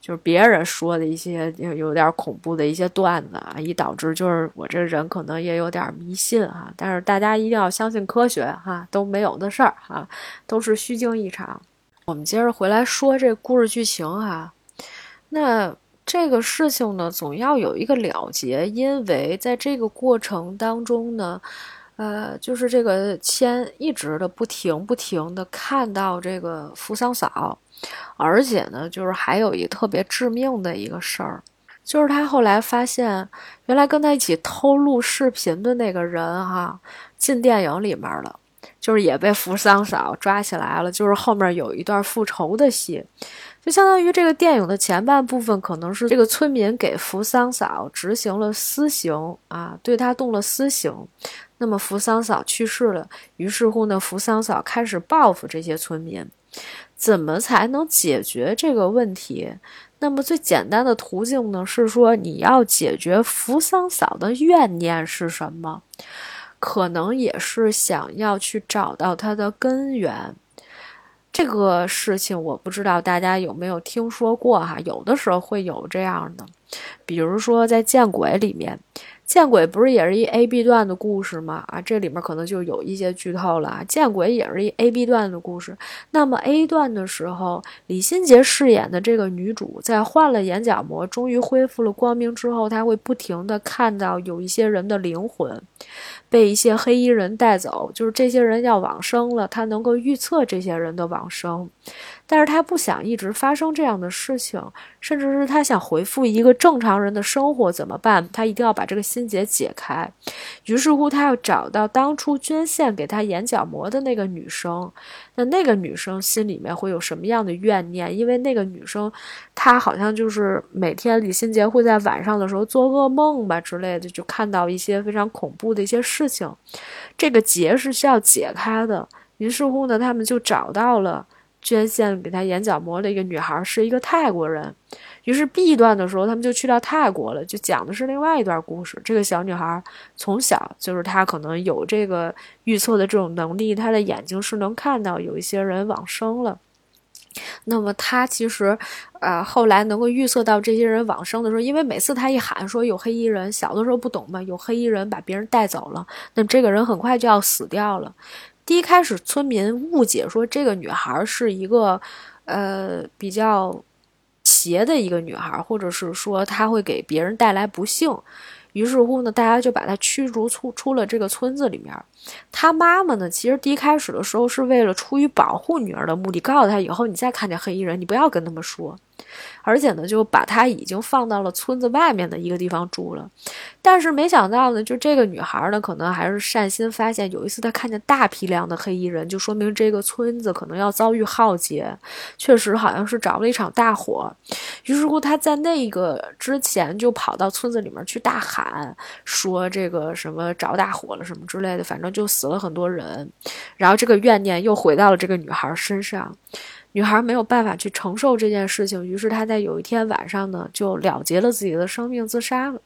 [SPEAKER 1] 就是别人说的一些有有点恐怖的一些段子啊，以导致就是我这人可能也有点迷信哈，但是大家一定要相信科学哈，都没有的事儿哈，都是虚惊一场。我们接着回来说这故事剧情哈，那。这个事情呢，总要有一个了结，因为在这个过程当中呢，呃，就是这个千一直的不停不停的看到这个扶桑嫂，而且呢，就是还有一特别致命的一个事儿，就是他后来发现，原来跟他一起偷录视频的那个人哈，进电影里面了，就是也被扶桑嫂抓起来了，就是后面有一段复仇的戏。就相当于这个电影的前半部分，可能是这个村民给扶桑嫂执行了私刑啊，对他动了私刑。那么扶桑嫂去世了，于是乎呢，扶桑嫂开始报复这些村民。怎么才能解决这个问题？那么最简单的途径呢，是说你要解决扶桑嫂的怨念是什么？可能也是想要去找到它的根源。这个事情我不知道大家有没有听说过哈？有的时候会有这样的，比如说在《见鬼》里面。见鬼不是也是一 A B 段的故事吗？啊，这里面可能就有一些剧透了啊。见鬼也是一 A B 段的故事。那么 A 段的时候，李心洁饰演的这个女主在换了眼角膜，终于恢复了光明之后，她会不停的看到有一些人的灵魂被一些黑衣人带走，就是这些人要往生了，她能够预测这些人的往生。但是他不想一直发生这样的事情，甚至是他想回复一个正常人的生活，怎么办？他一定要把这个心结解开。于是乎，他要找到当初捐献给他眼角膜的那个女生。那那个女生心里面会有什么样的怨念？因为那个女生，她好像就是每天李心洁会在晚上的时候做噩梦吧之类的，就看到一些非常恐怖的一些事情。这个结是需要解开的。于是乎呢，他们就找到了。捐献给他眼角膜的一个女孩是一个泰国人，于是 B 段的时候，他们就去到泰国了，就讲的是另外一段故事。这个小女孩从小就是她可能有这个预测的这种能力，她的眼睛是能看到有一些人往生了。那么她其实，呃，后来能够预测到这些人往生的时候，因为每次她一喊说有黑衣人，小的时候不懂嘛，有黑衣人把别人带走了，那这个人很快就要死掉了。第一开始，村民误解说这个女孩是一个，呃，比较邪的一个女孩，或者是说她会给别人带来不幸。于是乎呢，大家就把她驱逐出出了这个村子里面。她妈妈呢，其实第一开始的时候是为了出于保护女儿的目的，告诉她以后你再看见黑衣人，你不要跟他们说。而且呢，就把她已经放到了村子外面的一个地方住了。但是没想到呢，就这个女孩呢，可能还是善心发现，有一次她看见大批量的黑衣人，就说明这个村子可能要遭遇浩劫。确实好像是着了一场大火。于是乎，她在那个之前就跑到村子里面去大喊，说这个什么着大火了什么之类的，反正就死了很多人。然后这个怨念又回到了这个女孩身上。女孩没有办法去承受这件事情，于是她在有一天晚上呢，就了结了自己的生命，自杀了。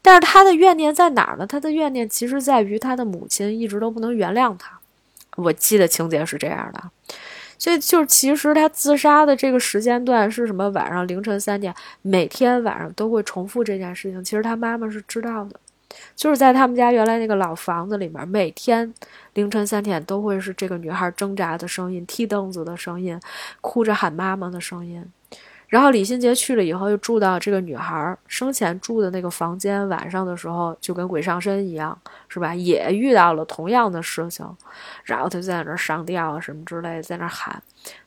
[SPEAKER 1] 但是她的怨念在哪儿呢？她的怨念其实在于她的母亲一直都不能原谅她。我记得情节是这样的，所以就其实她自杀的这个时间段是什么？晚上凌晨三点，每天晚上都会重复这件事情。其实她妈妈是知道的。就是在他们家原来那个老房子里面，每天凌晨三点都会是这个女孩挣扎的声音、踢凳子的声音、哭着喊妈妈的声音。然后李心洁去了以后，又住到这个女孩生前住的那个房间，晚上的时候就跟鬼上身一样，是吧？也遇到了同样的事情，然后她在那儿上吊啊什么之类的，在那喊。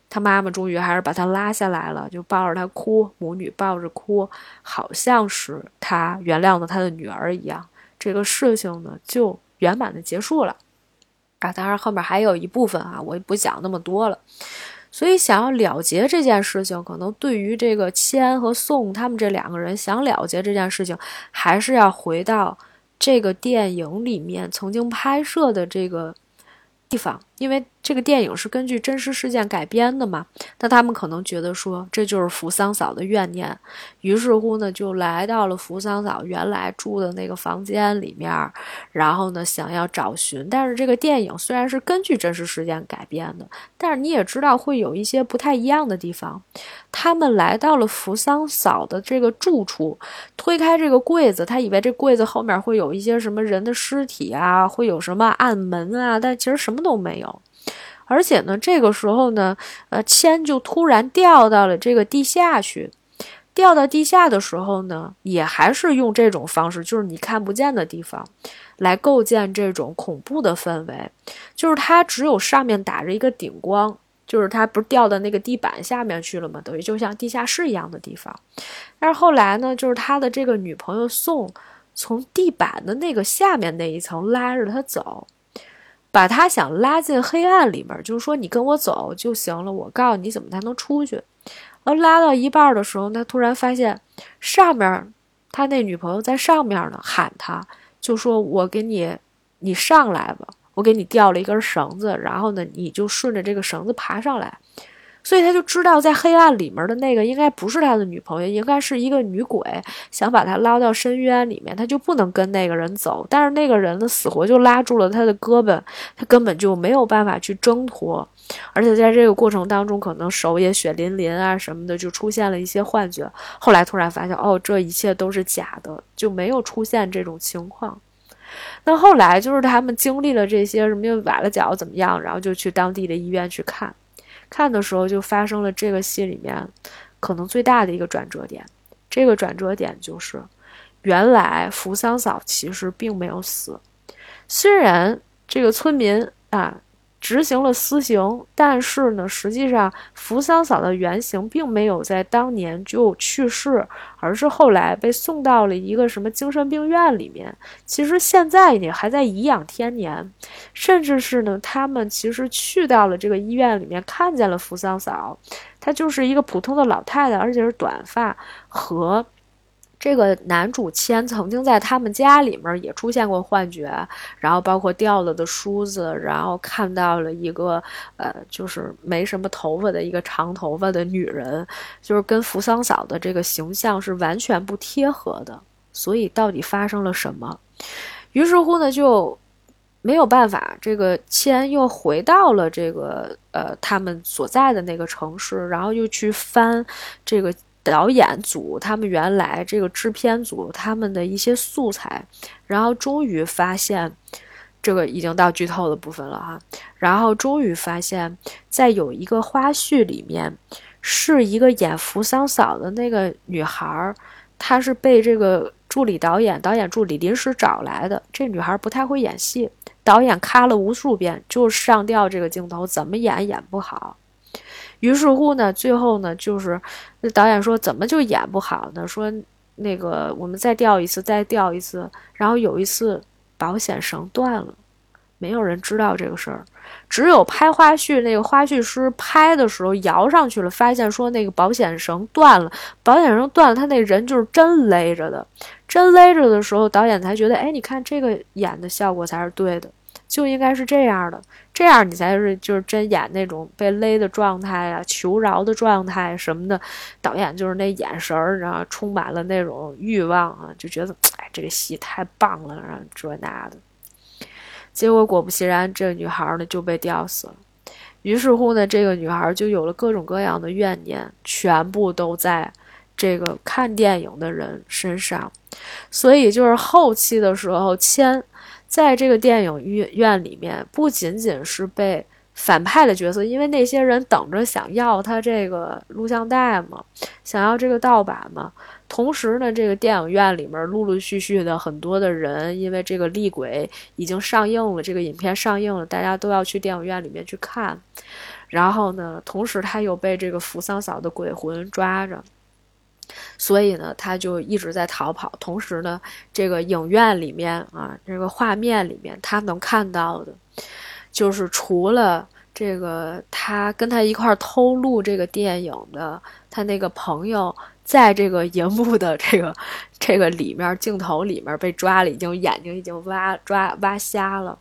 [SPEAKER 1] 她妈妈终于还是把她拉下来了，就抱着她哭，母女抱着哭，好像是她原谅了她的女儿一样。这个事情呢，就圆满的结束了啊！当然后面还有一部分啊，我也不讲那么多了。所以想要了结这件事情，可能对于这个千和宋他们这两个人想了结这件事情，还是要回到这个电影里面曾经拍摄的这个地方，因为。这个电影是根据真实事件改编的嘛？那他们可能觉得说这就是扶桑嫂的怨念，于是乎呢就来到了扶桑嫂原来住的那个房间里面，然后呢想要找寻。但是这个电影虽然是根据真实事件改编的，但是你也知道会有一些不太一样的地方。他们来到了扶桑嫂的这个住处，推开这个柜子，他以为这柜子后面会有一些什么人的尸体啊，会有什么暗门啊，但其实什么都没有。而且呢，这个时候呢，呃，铅就突然掉到了这个地下去。掉到地下的时候呢，也还是用这种方式，就是你看不见的地方，来构建这种恐怖的氛围。就是它只有上面打着一个顶光，就是它不是掉到那个地板下面去了吗？等于就像地下室一样的地方。但是后来呢，就是他的这个女朋友宋，从地板的那个下面那一层拉着他走。把他想拉进黑暗里面，就是说你跟我走就行了。我告诉你怎么才能出去。而拉到一半的时候，他突然发现上面他那女朋友在上面呢，喊他，就说我给你，你上来吧，我给你吊了一根绳子，然后呢，你就顺着这个绳子爬上来。所以他就知道在黑暗里面的那个应该不是他的女朋友，应该是一个女鬼，想把他捞到深渊里面，他就不能跟那个人走。但是那个人呢，死活就拉住了他的胳膊，他根本就没有办法去挣脱。而且在这个过程当中，可能手也血淋淋啊什么的，就出现了一些幻觉。后来突然发现，哦，这一切都是假的，就没有出现这种情况。那后来就是他们经历了这些什么崴了脚怎么样，然后就去当地的医院去看，看的时候就发生了这个戏里面可能最大的一个转折点。这个转折点就是，原来扶桑嫂其实并没有死，虽然这个村民啊。执行了私刑，但是呢，实际上扶桑嫂的原型并没有在当年就去世，而是后来被送到了一个什么精神病院里面。其实现在也还在颐养天年，甚至是呢，他们其实去到了这个医院里面，看见了扶桑嫂，她就是一个普通的老太太，而且是短发和。这个男主千曾经在他们家里面也出现过幻觉，然后包括掉了的梳子，然后看到了一个呃，就是没什么头发的一个长头发的女人，就是跟扶桑嫂的这个形象是完全不贴合的。所以到底发生了什么？于是乎呢，就没有办法，这个千又回到了这个呃他们所在的那个城市，然后又去翻这个。导演组他们原来这个制片组他们的一些素材，然后终于发现，这个已经到剧透的部分了哈。然后终于发现，在有一个花絮里面，是一个演扶桑嫂的那个女孩，她是被这个助理导演、导演助理临时找来的。这女孩不太会演戏，导演咔了无数遍，就上吊这个镜头，怎么演演不好。于是乎呢，最后呢，就是那导演说怎么就演不好呢？说那个我们再调一次，再调一次。然后有一次保险绳断了，没有人知道这个事儿，只有拍花絮那个花絮师拍的时候摇上去了，发现说那个保险绳断了，保险绳断了，他那人就是真勒着的，真勒着的时候，导演才觉得，哎，你看这个演的效果才是对的。就应该是这样的，这样你才是就是真演那种被勒的状态啊，求饶的状态什么的。导演就是那眼神儿，然后充满了那种欲望啊，就觉得哎，这个戏太棒了，然后这那的。结果果不其然，这个女孩呢就被吊死了。于是乎呢，这个女孩就有了各种各样的怨念，全部都在这个看电影的人身上。所以就是后期的时候，千。在这个电影院院里面，不仅仅是被反派的角色，因为那些人等着想要他这个录像带嘛，想要这个盗版嘛。同时呢，这个电影院里面陆陆续续的很多的人，因为这个厉鬼已经上映了，这个影片上映了，大家都要去电影院里面去看。然后呢，同时他又被这个扶桑嫂的鬼魂抓着。所以呢，他就一直在逃跑。同时呢，这个影院里面啊，这个画面里面，他能看到的，就是除了这个他跟他一块偷录这个电影的他那个朋友，在这个荧幕的这个这个里面镜头里面被抓了，已经眼睛已经挖抓挖瞎了。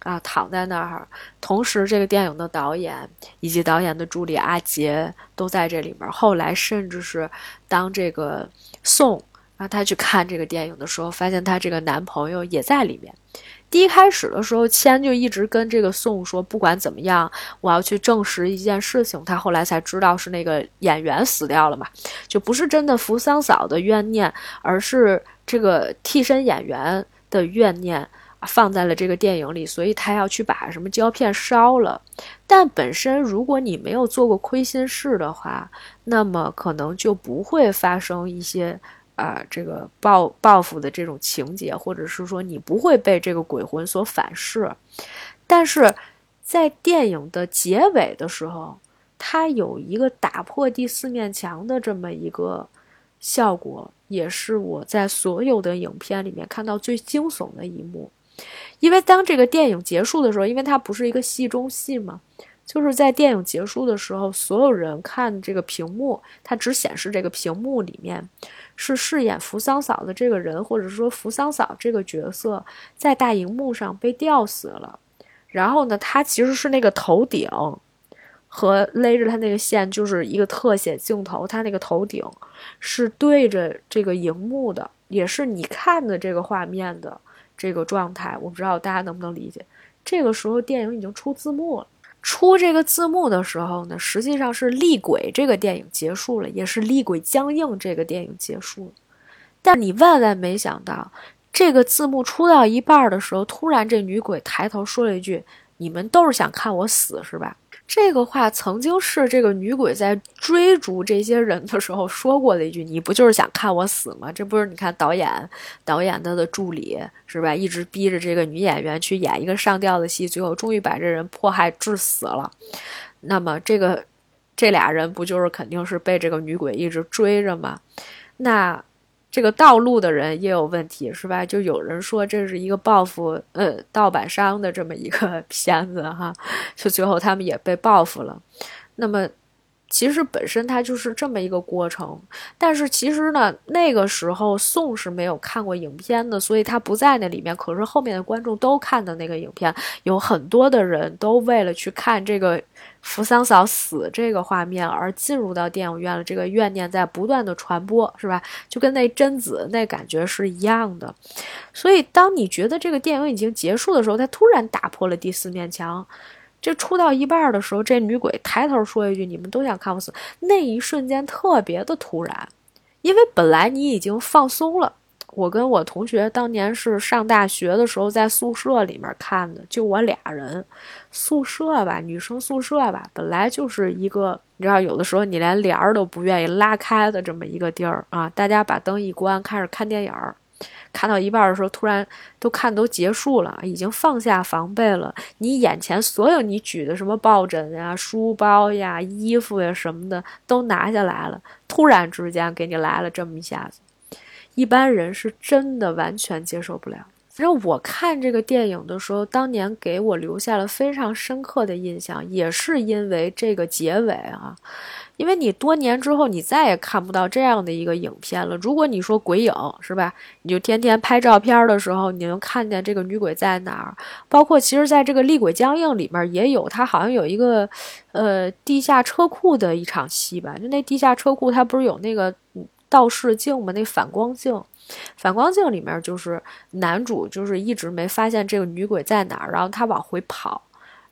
[SPEAKER 1] 啊，躺在那儿。同时，这个电影的导演以及导演的助理阿杰都在这里面。后来，甚至是当这个宋啊，他去看这个电影的时候，发现他这个男朋友也在里面。第一开始的时候，千就一直跟这个宋说，不管怎么样，我要去证实一件事情。他后来才知道是那个演员死掉了嘛，就不是真的扶桑嫂的怨念，而是这个替身演员的怨念。放在了这个电影里，所以他要去把什么胶片烧了。但本身，如果你没有做过亏心事的话，那么可能就不会发生一些啊这个报报复的这种情节，或者是说你不会被这个鬼魂所反噬。但是在电影的结尾的时候，它有一个打破第四面墙的这么一个效果，也是我在所有的影片里面看到最惊悚的一幕。因为当这个电影结束的时候，因为它不是一个戏中戏嘛，就是在电影结束的时候，所有人看这个屏幕，它只显示这个屏幕里面是饰演扶桑嫂的这个人，或者说扶桑嫂这个角色在大荧幕上被吊死了。然后呢，他其实是那个头顶和勒着他那个线就是一个特写镜头，他那个头顶是对着这个荧幕的，也是你看的这个画面的这个状态。我不知道大家能不能理解。这个时候电影已经出字幕了。出这个字幕的时候呢，实际上是《厉鬼》这个电影结束了，也是《厉鬼僵硬》这个电影结束了。但你万万没想到，这个字幕出到一半的时候，突然这女鬼抬头说了一句：“你们都是想看我死是吧？”这个话曾经是这个女鬼在追逐这些人的时候说过的一句：“你不就是想看我死吗？”这不是你看导演导演他的助理是吧？一直逼着这个女演员去演一个上吊的戏，最后终于把这人迫害致死了。那么这个这俩人不就是肯定是被这个女鬼一直追着吗？那。这个盗录的人也有问题，是吧？就有人说这是一个报复，呃，盗版商的这么一个 片子，哈，就最后他们也被报复了。那么。其实本身它就是这么一个过程，但是其实呢，那个时候宋是没有看过影片的，所以他不在那里面。可是后面的观众都看的那个影片，有很多的人都为了去看这个扶桑嫂死这个画面而进入到电影院了。这个怨念在不断的传播，是吧？就跟那贞子那感觉是一样的。所以当你觉得这个电影已经结束的时候，他突然打破了第四面墙。这出到一半的时候，这女鬼抬头说一句：“你们都想看我死。”那一瞬间特别的突然，因为本来你已经放松了。我跟我同学当年是上大学的时候在宿舍里面看的，就我俩人，宿舍吧，女生宿舍吧，本来就是一个你知道，有的时候你连帘儿都不愿意拉开的这么一个地儿啊。大家把灯一关，开始看电影儿。看到一半的时候，突然都看都结束了，已经放下防备了。你眼前所有你举的什么抱枕呀、书包呀、衣服呀什么的都拿下来了，突然之间给你来了这么一下子，一般人是真的完全接受不了。反正我看这个电影的时候，当年给我留下了非常深刻的印象，也是因为这个结尾啊。因为你多年之后，你再也看不到这样的一个影片了。如果你说鬼影是吧，你就天天拍照片的时候，你能看见这个女鬼在哪儿。包括其实在这个《厉鬼僵硬》里面也有，它好像有一个，呃，地下车库的一场戏吧。就那地下车库，它不是有那个倒视镜吗？那反光镜。反光镜里面就是男主，就是一直没发现这个女鬼在哪儿，然后他往回跑，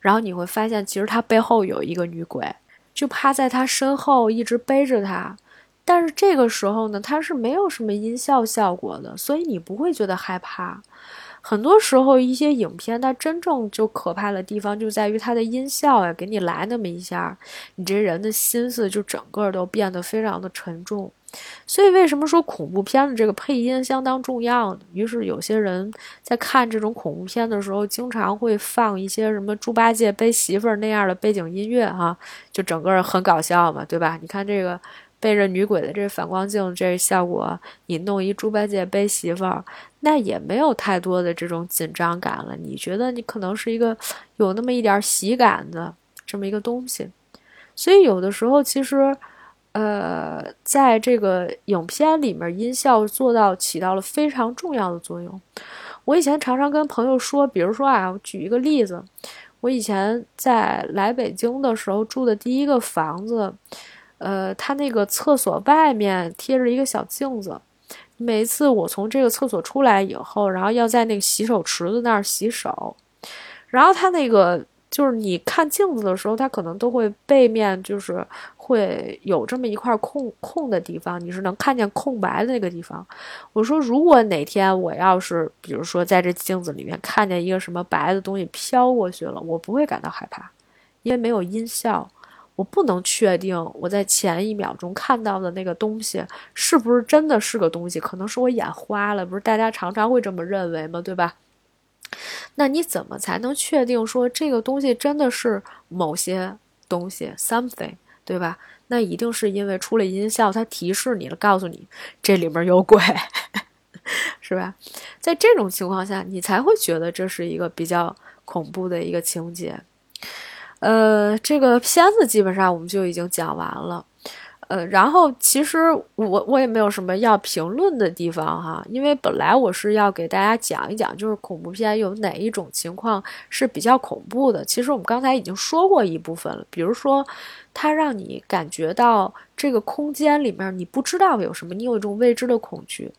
[SPEAKER 1] 然后你会发现其实他背后有一个女鬼，就趴在他身后一直背着他，但是这个时候呢，他是没有什么音效效果的，所以你不会觉得害怕。很多时候一些影片它真正就可怕的地方就在于它的音效呀，给你来那么一下，你这人的心思就整个都变得非常的沉重。所以，为什么说恐怖片的这个配音相当重要？于是，有些人在看这种恐怖片的时候，经常会放一些什么猪八戒背媳妇儿那样的背景音乐，哈，就整个很搞笑嘛，对吧？你看这个背着女鬼的这反光镜，这效果，你弄一猪八戒背媳妇儿，那也没有太多的这种紧张感了。你觉得你可能是一个有那么一点喜感的这么一个东西。所以，有的时候其实。呃，在这个影片里面，音效做到起到了非常重要的作用。我以前常常跟朋友说，比如说啊，我举一个例子，我以前在来北京的时候住的第一个房子，呃，它那个厕所外面贴着一个小镜子，每一次我从这个厕所出来以后，然后要在那个洗手池子那儿洗手，然后它那个。就是你看镜子的时候，它可能都会背面就是会有这么一块空空的地方，你是能看见空白的那个地方。我说，如果哪天我要是比如说在这镜子里面看见一个什么白的东西飘过去了，我不会感到害怕，因为没有音效，我不能确定我在前一秒钟看到的那个东西是不是真的是个东西，可能是我眼花了，不是大家常常会这么认为吗？对吧？那你怎么才能确定说这个东西真的是某些东西 something，对吧？那一定是因为出了音效，它提示你了，告诉你这里面有鬼，是吧？在这种情况下，你才会觉得这是一个比较恐怖的一个情节。呃，这个片子基本上我们就已经讲完了。呃，然后其实我我也没有什么要评论的地方哈，因为本来我是要给大家讲一讲，就是恐怖片有哪一种情况是比较恐怖的。其实我们刚才已经说过一部分了，比如说它让你感觉到这个空间里面你不知道有什么，你有一种未知的恐惧。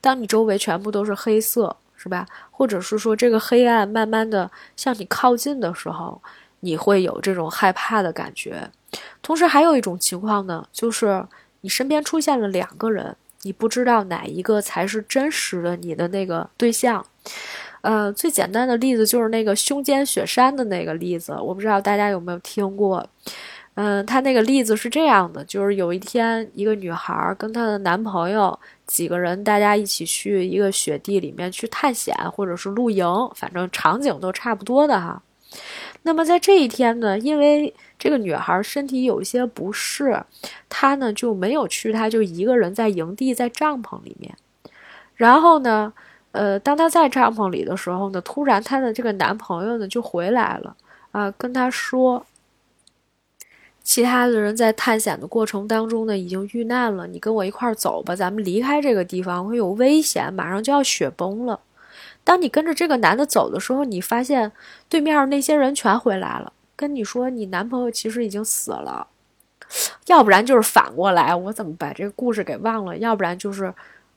[SPEAKER 1] 当你周围全部都是黑色，是吧？或者是说这个黑暗慢慢的向你靠近的时候，你会有这种害怕的感觉。同时还有一种情况呢，就是你身边出现了两个人，你不知道哪一个才是真实的你的那个对象。呃，最简单的例子就是那个胸间雪山的那个例子，我不知道大家有没有听过。嗯，他那个例子是这样的，就是有一天一个女孩跟她的男朋友几个人，大家一起去一个雪地里面去探险或者是露营，反正场景都差不多的哈。那么在这一天呢，因为这个女孩身体有一些不适，她呢就没有去，她就一个人在营地，在帐篷里面。然后呢，呃，当她在帐篷里的时候呢，突然她的这个男朋友呢就回来了，啊，跟她说，其他的人在探险的过程当中呢已经遇难了，你跟我一块儿走吧，咱们离开这个地方会有危险，马上就要雪崩了。当你跟着这个男的走的时候，你发现对面那些人全回来了，跟你说你男朋友其实已经死了，要不然就是反过来，我怎么把这个故事给忘了？要不然就是，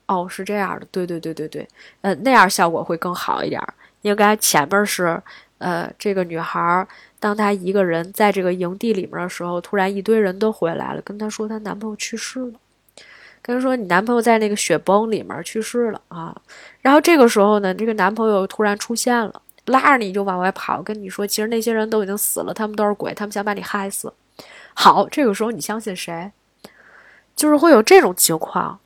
[SPEAKER 1] 哦，是这样的，对对对对对，呃，那样效果会更好一点。应该前面是，呃，这个女孩当她一个人在这个营地里面的时候，突然一堆人都回来了，跟她说她男朋友去世了。跟他说你男朋友在那个雪崩里面去世了啊，然后这个时候呢，这个男朋友突然出现了，拉着你就往外跑，跟你说其实那些人都已经死了，他们都是鬼，他们想把你害死。好，这个时候你相信谁？就是会有这种情况。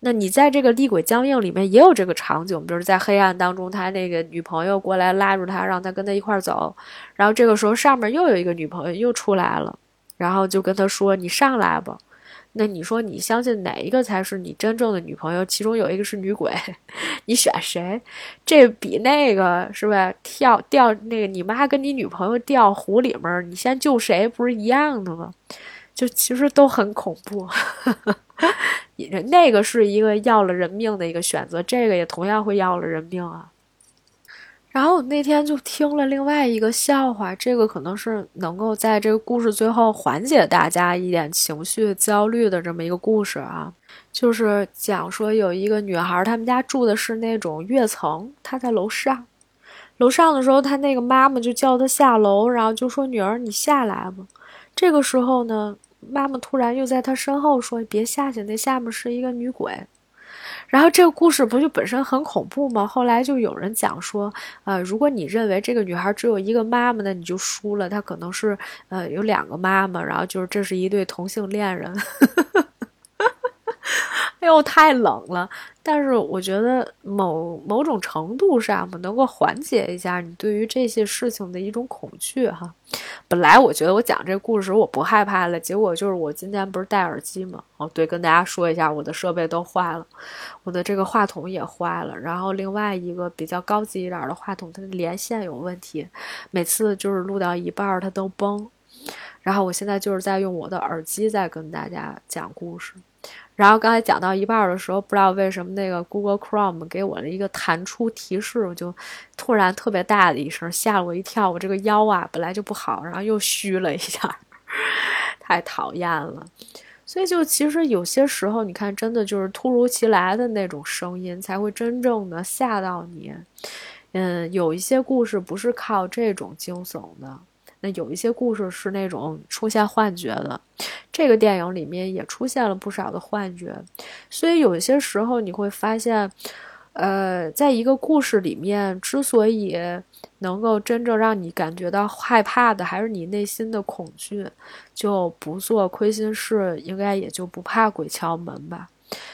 [SPEAKER 1] 那你在这个厉鬼僵硬里面也有这个场景，比如在黑暗当中，他那个女朋友过来拉住他，让他跟他一块走，然后这个时候上面又有一个女朋友又出来了，然后就跟他说你上来吧。那你说你相信哪一个才是你真正的女朋友？其中有一个是女鬼，你选谁？这比那个是吧？跳掉那个你妈跟你女朋友掉湖里面，你先救谁不是一样的吗？就其实都很恐怖。那个是一个要了人命的一个选择，这个也同样会要了人命啊。然后那天就听了另外一个笑话，这个可能是能够在这个故事最后缓解大家一点情绪焦虑的这么一个故事啊，就是讲说有一个女孩，他们家住的是那种跃层，她在楼上，楼上的时候，她那个妈妈就叫她下楼，然后就说女儿你下来吧。这个时候呢，妈妈突然又在她身后说别下去，那下面是一个女鬼。然后这个故事不就本身很恐怖吗？后来就有人讲说，呃，如果你认为这个女孩只有一个妈妈，那你就输了。她可能是，呃，有两个妈妈，然后就是这是一对同性恋人。哎呦，太冷了！但是我觉得某某种程度上吧，能够缓解一下你对于这些事情的一种恐惧哈。本来我觉得我讲这故事我不害怕了，结果就是我今天不是戴耳机吗？哦，对，跟大家说一下，我的设备都坏了，我的这个话筒也坏了，然后另外一个比较高级一点的话筒，它的连线有问题，每次就是录到一半它都崩。然后我现在就是在用我的耳机在跟大家讲故事。然后刚才讲到一半的时候，不知道为什么那个 Google Chrome 给我了一个弹出提示，我就突然特别大的一声，吓了我一跳。我这个腰啊本来就不好，然后又虚了一下，太讨厌了。所以就其实有些时候，你看，真的就是突如其来的那种声音，才会真正的吓到你。嗯，有一些故事不是靠这种惊悚的。有一些故事是那种出现幻觉的，这个电影里面也出现了不少的幻觉，所以有些时候你会发现，呃，在一个故事里面，之所以能够真正让你感觉到害怕的，还是你内心的恐惧，就不做亏心事，应该也就不怕鬼敲门吧。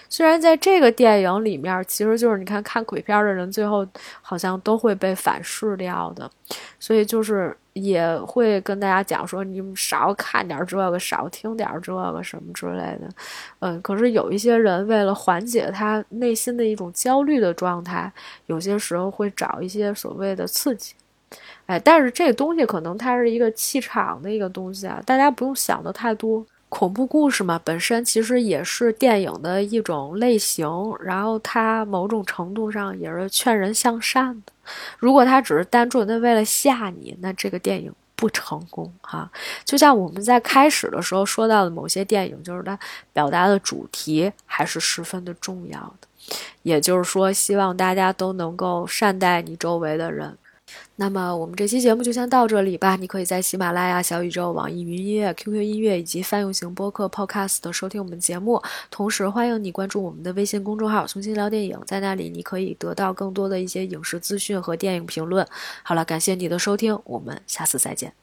[SPEAKER 1] 虽然在这个电影里面，其实就是你看看鬼片的人，最后好像都会被反噬掉的，所以就是也会跟大家讲说，你们少看点这个，少听点这个什么之类的。嗯，可是有一些人为了缓解他内心的一种焦虑的状态，有些时候会找一些所谓的刺激。哎，但是这东西可能它是一个气场的一个东西啊，大家不用想的太多。
[SPEAKER 2] 恐怖故事嘛，本身其实也是电影的一种类型，然后它某种程度上也是劝人向善的。如果他只是单纯的为了吓你，那这个电影不成功哈。就像我们在开始的时候说到的某些电影，就是它表达的主题还是十分的重要的。也就是说，希望大家都能够善待你周围的人。那么我们这期节目就先到这里吧。你可以在喜马拉雅、小宇宙、网易云音乐、QQ 音乐以及泛用型播客 Podcast 收听我们节目。同时，欢迎你关注我们的微信公众号“重新聊电影”，在那里你可以得到更多的一些影视资讯和电影评论。好了，感谢你的收听，我们下次再见。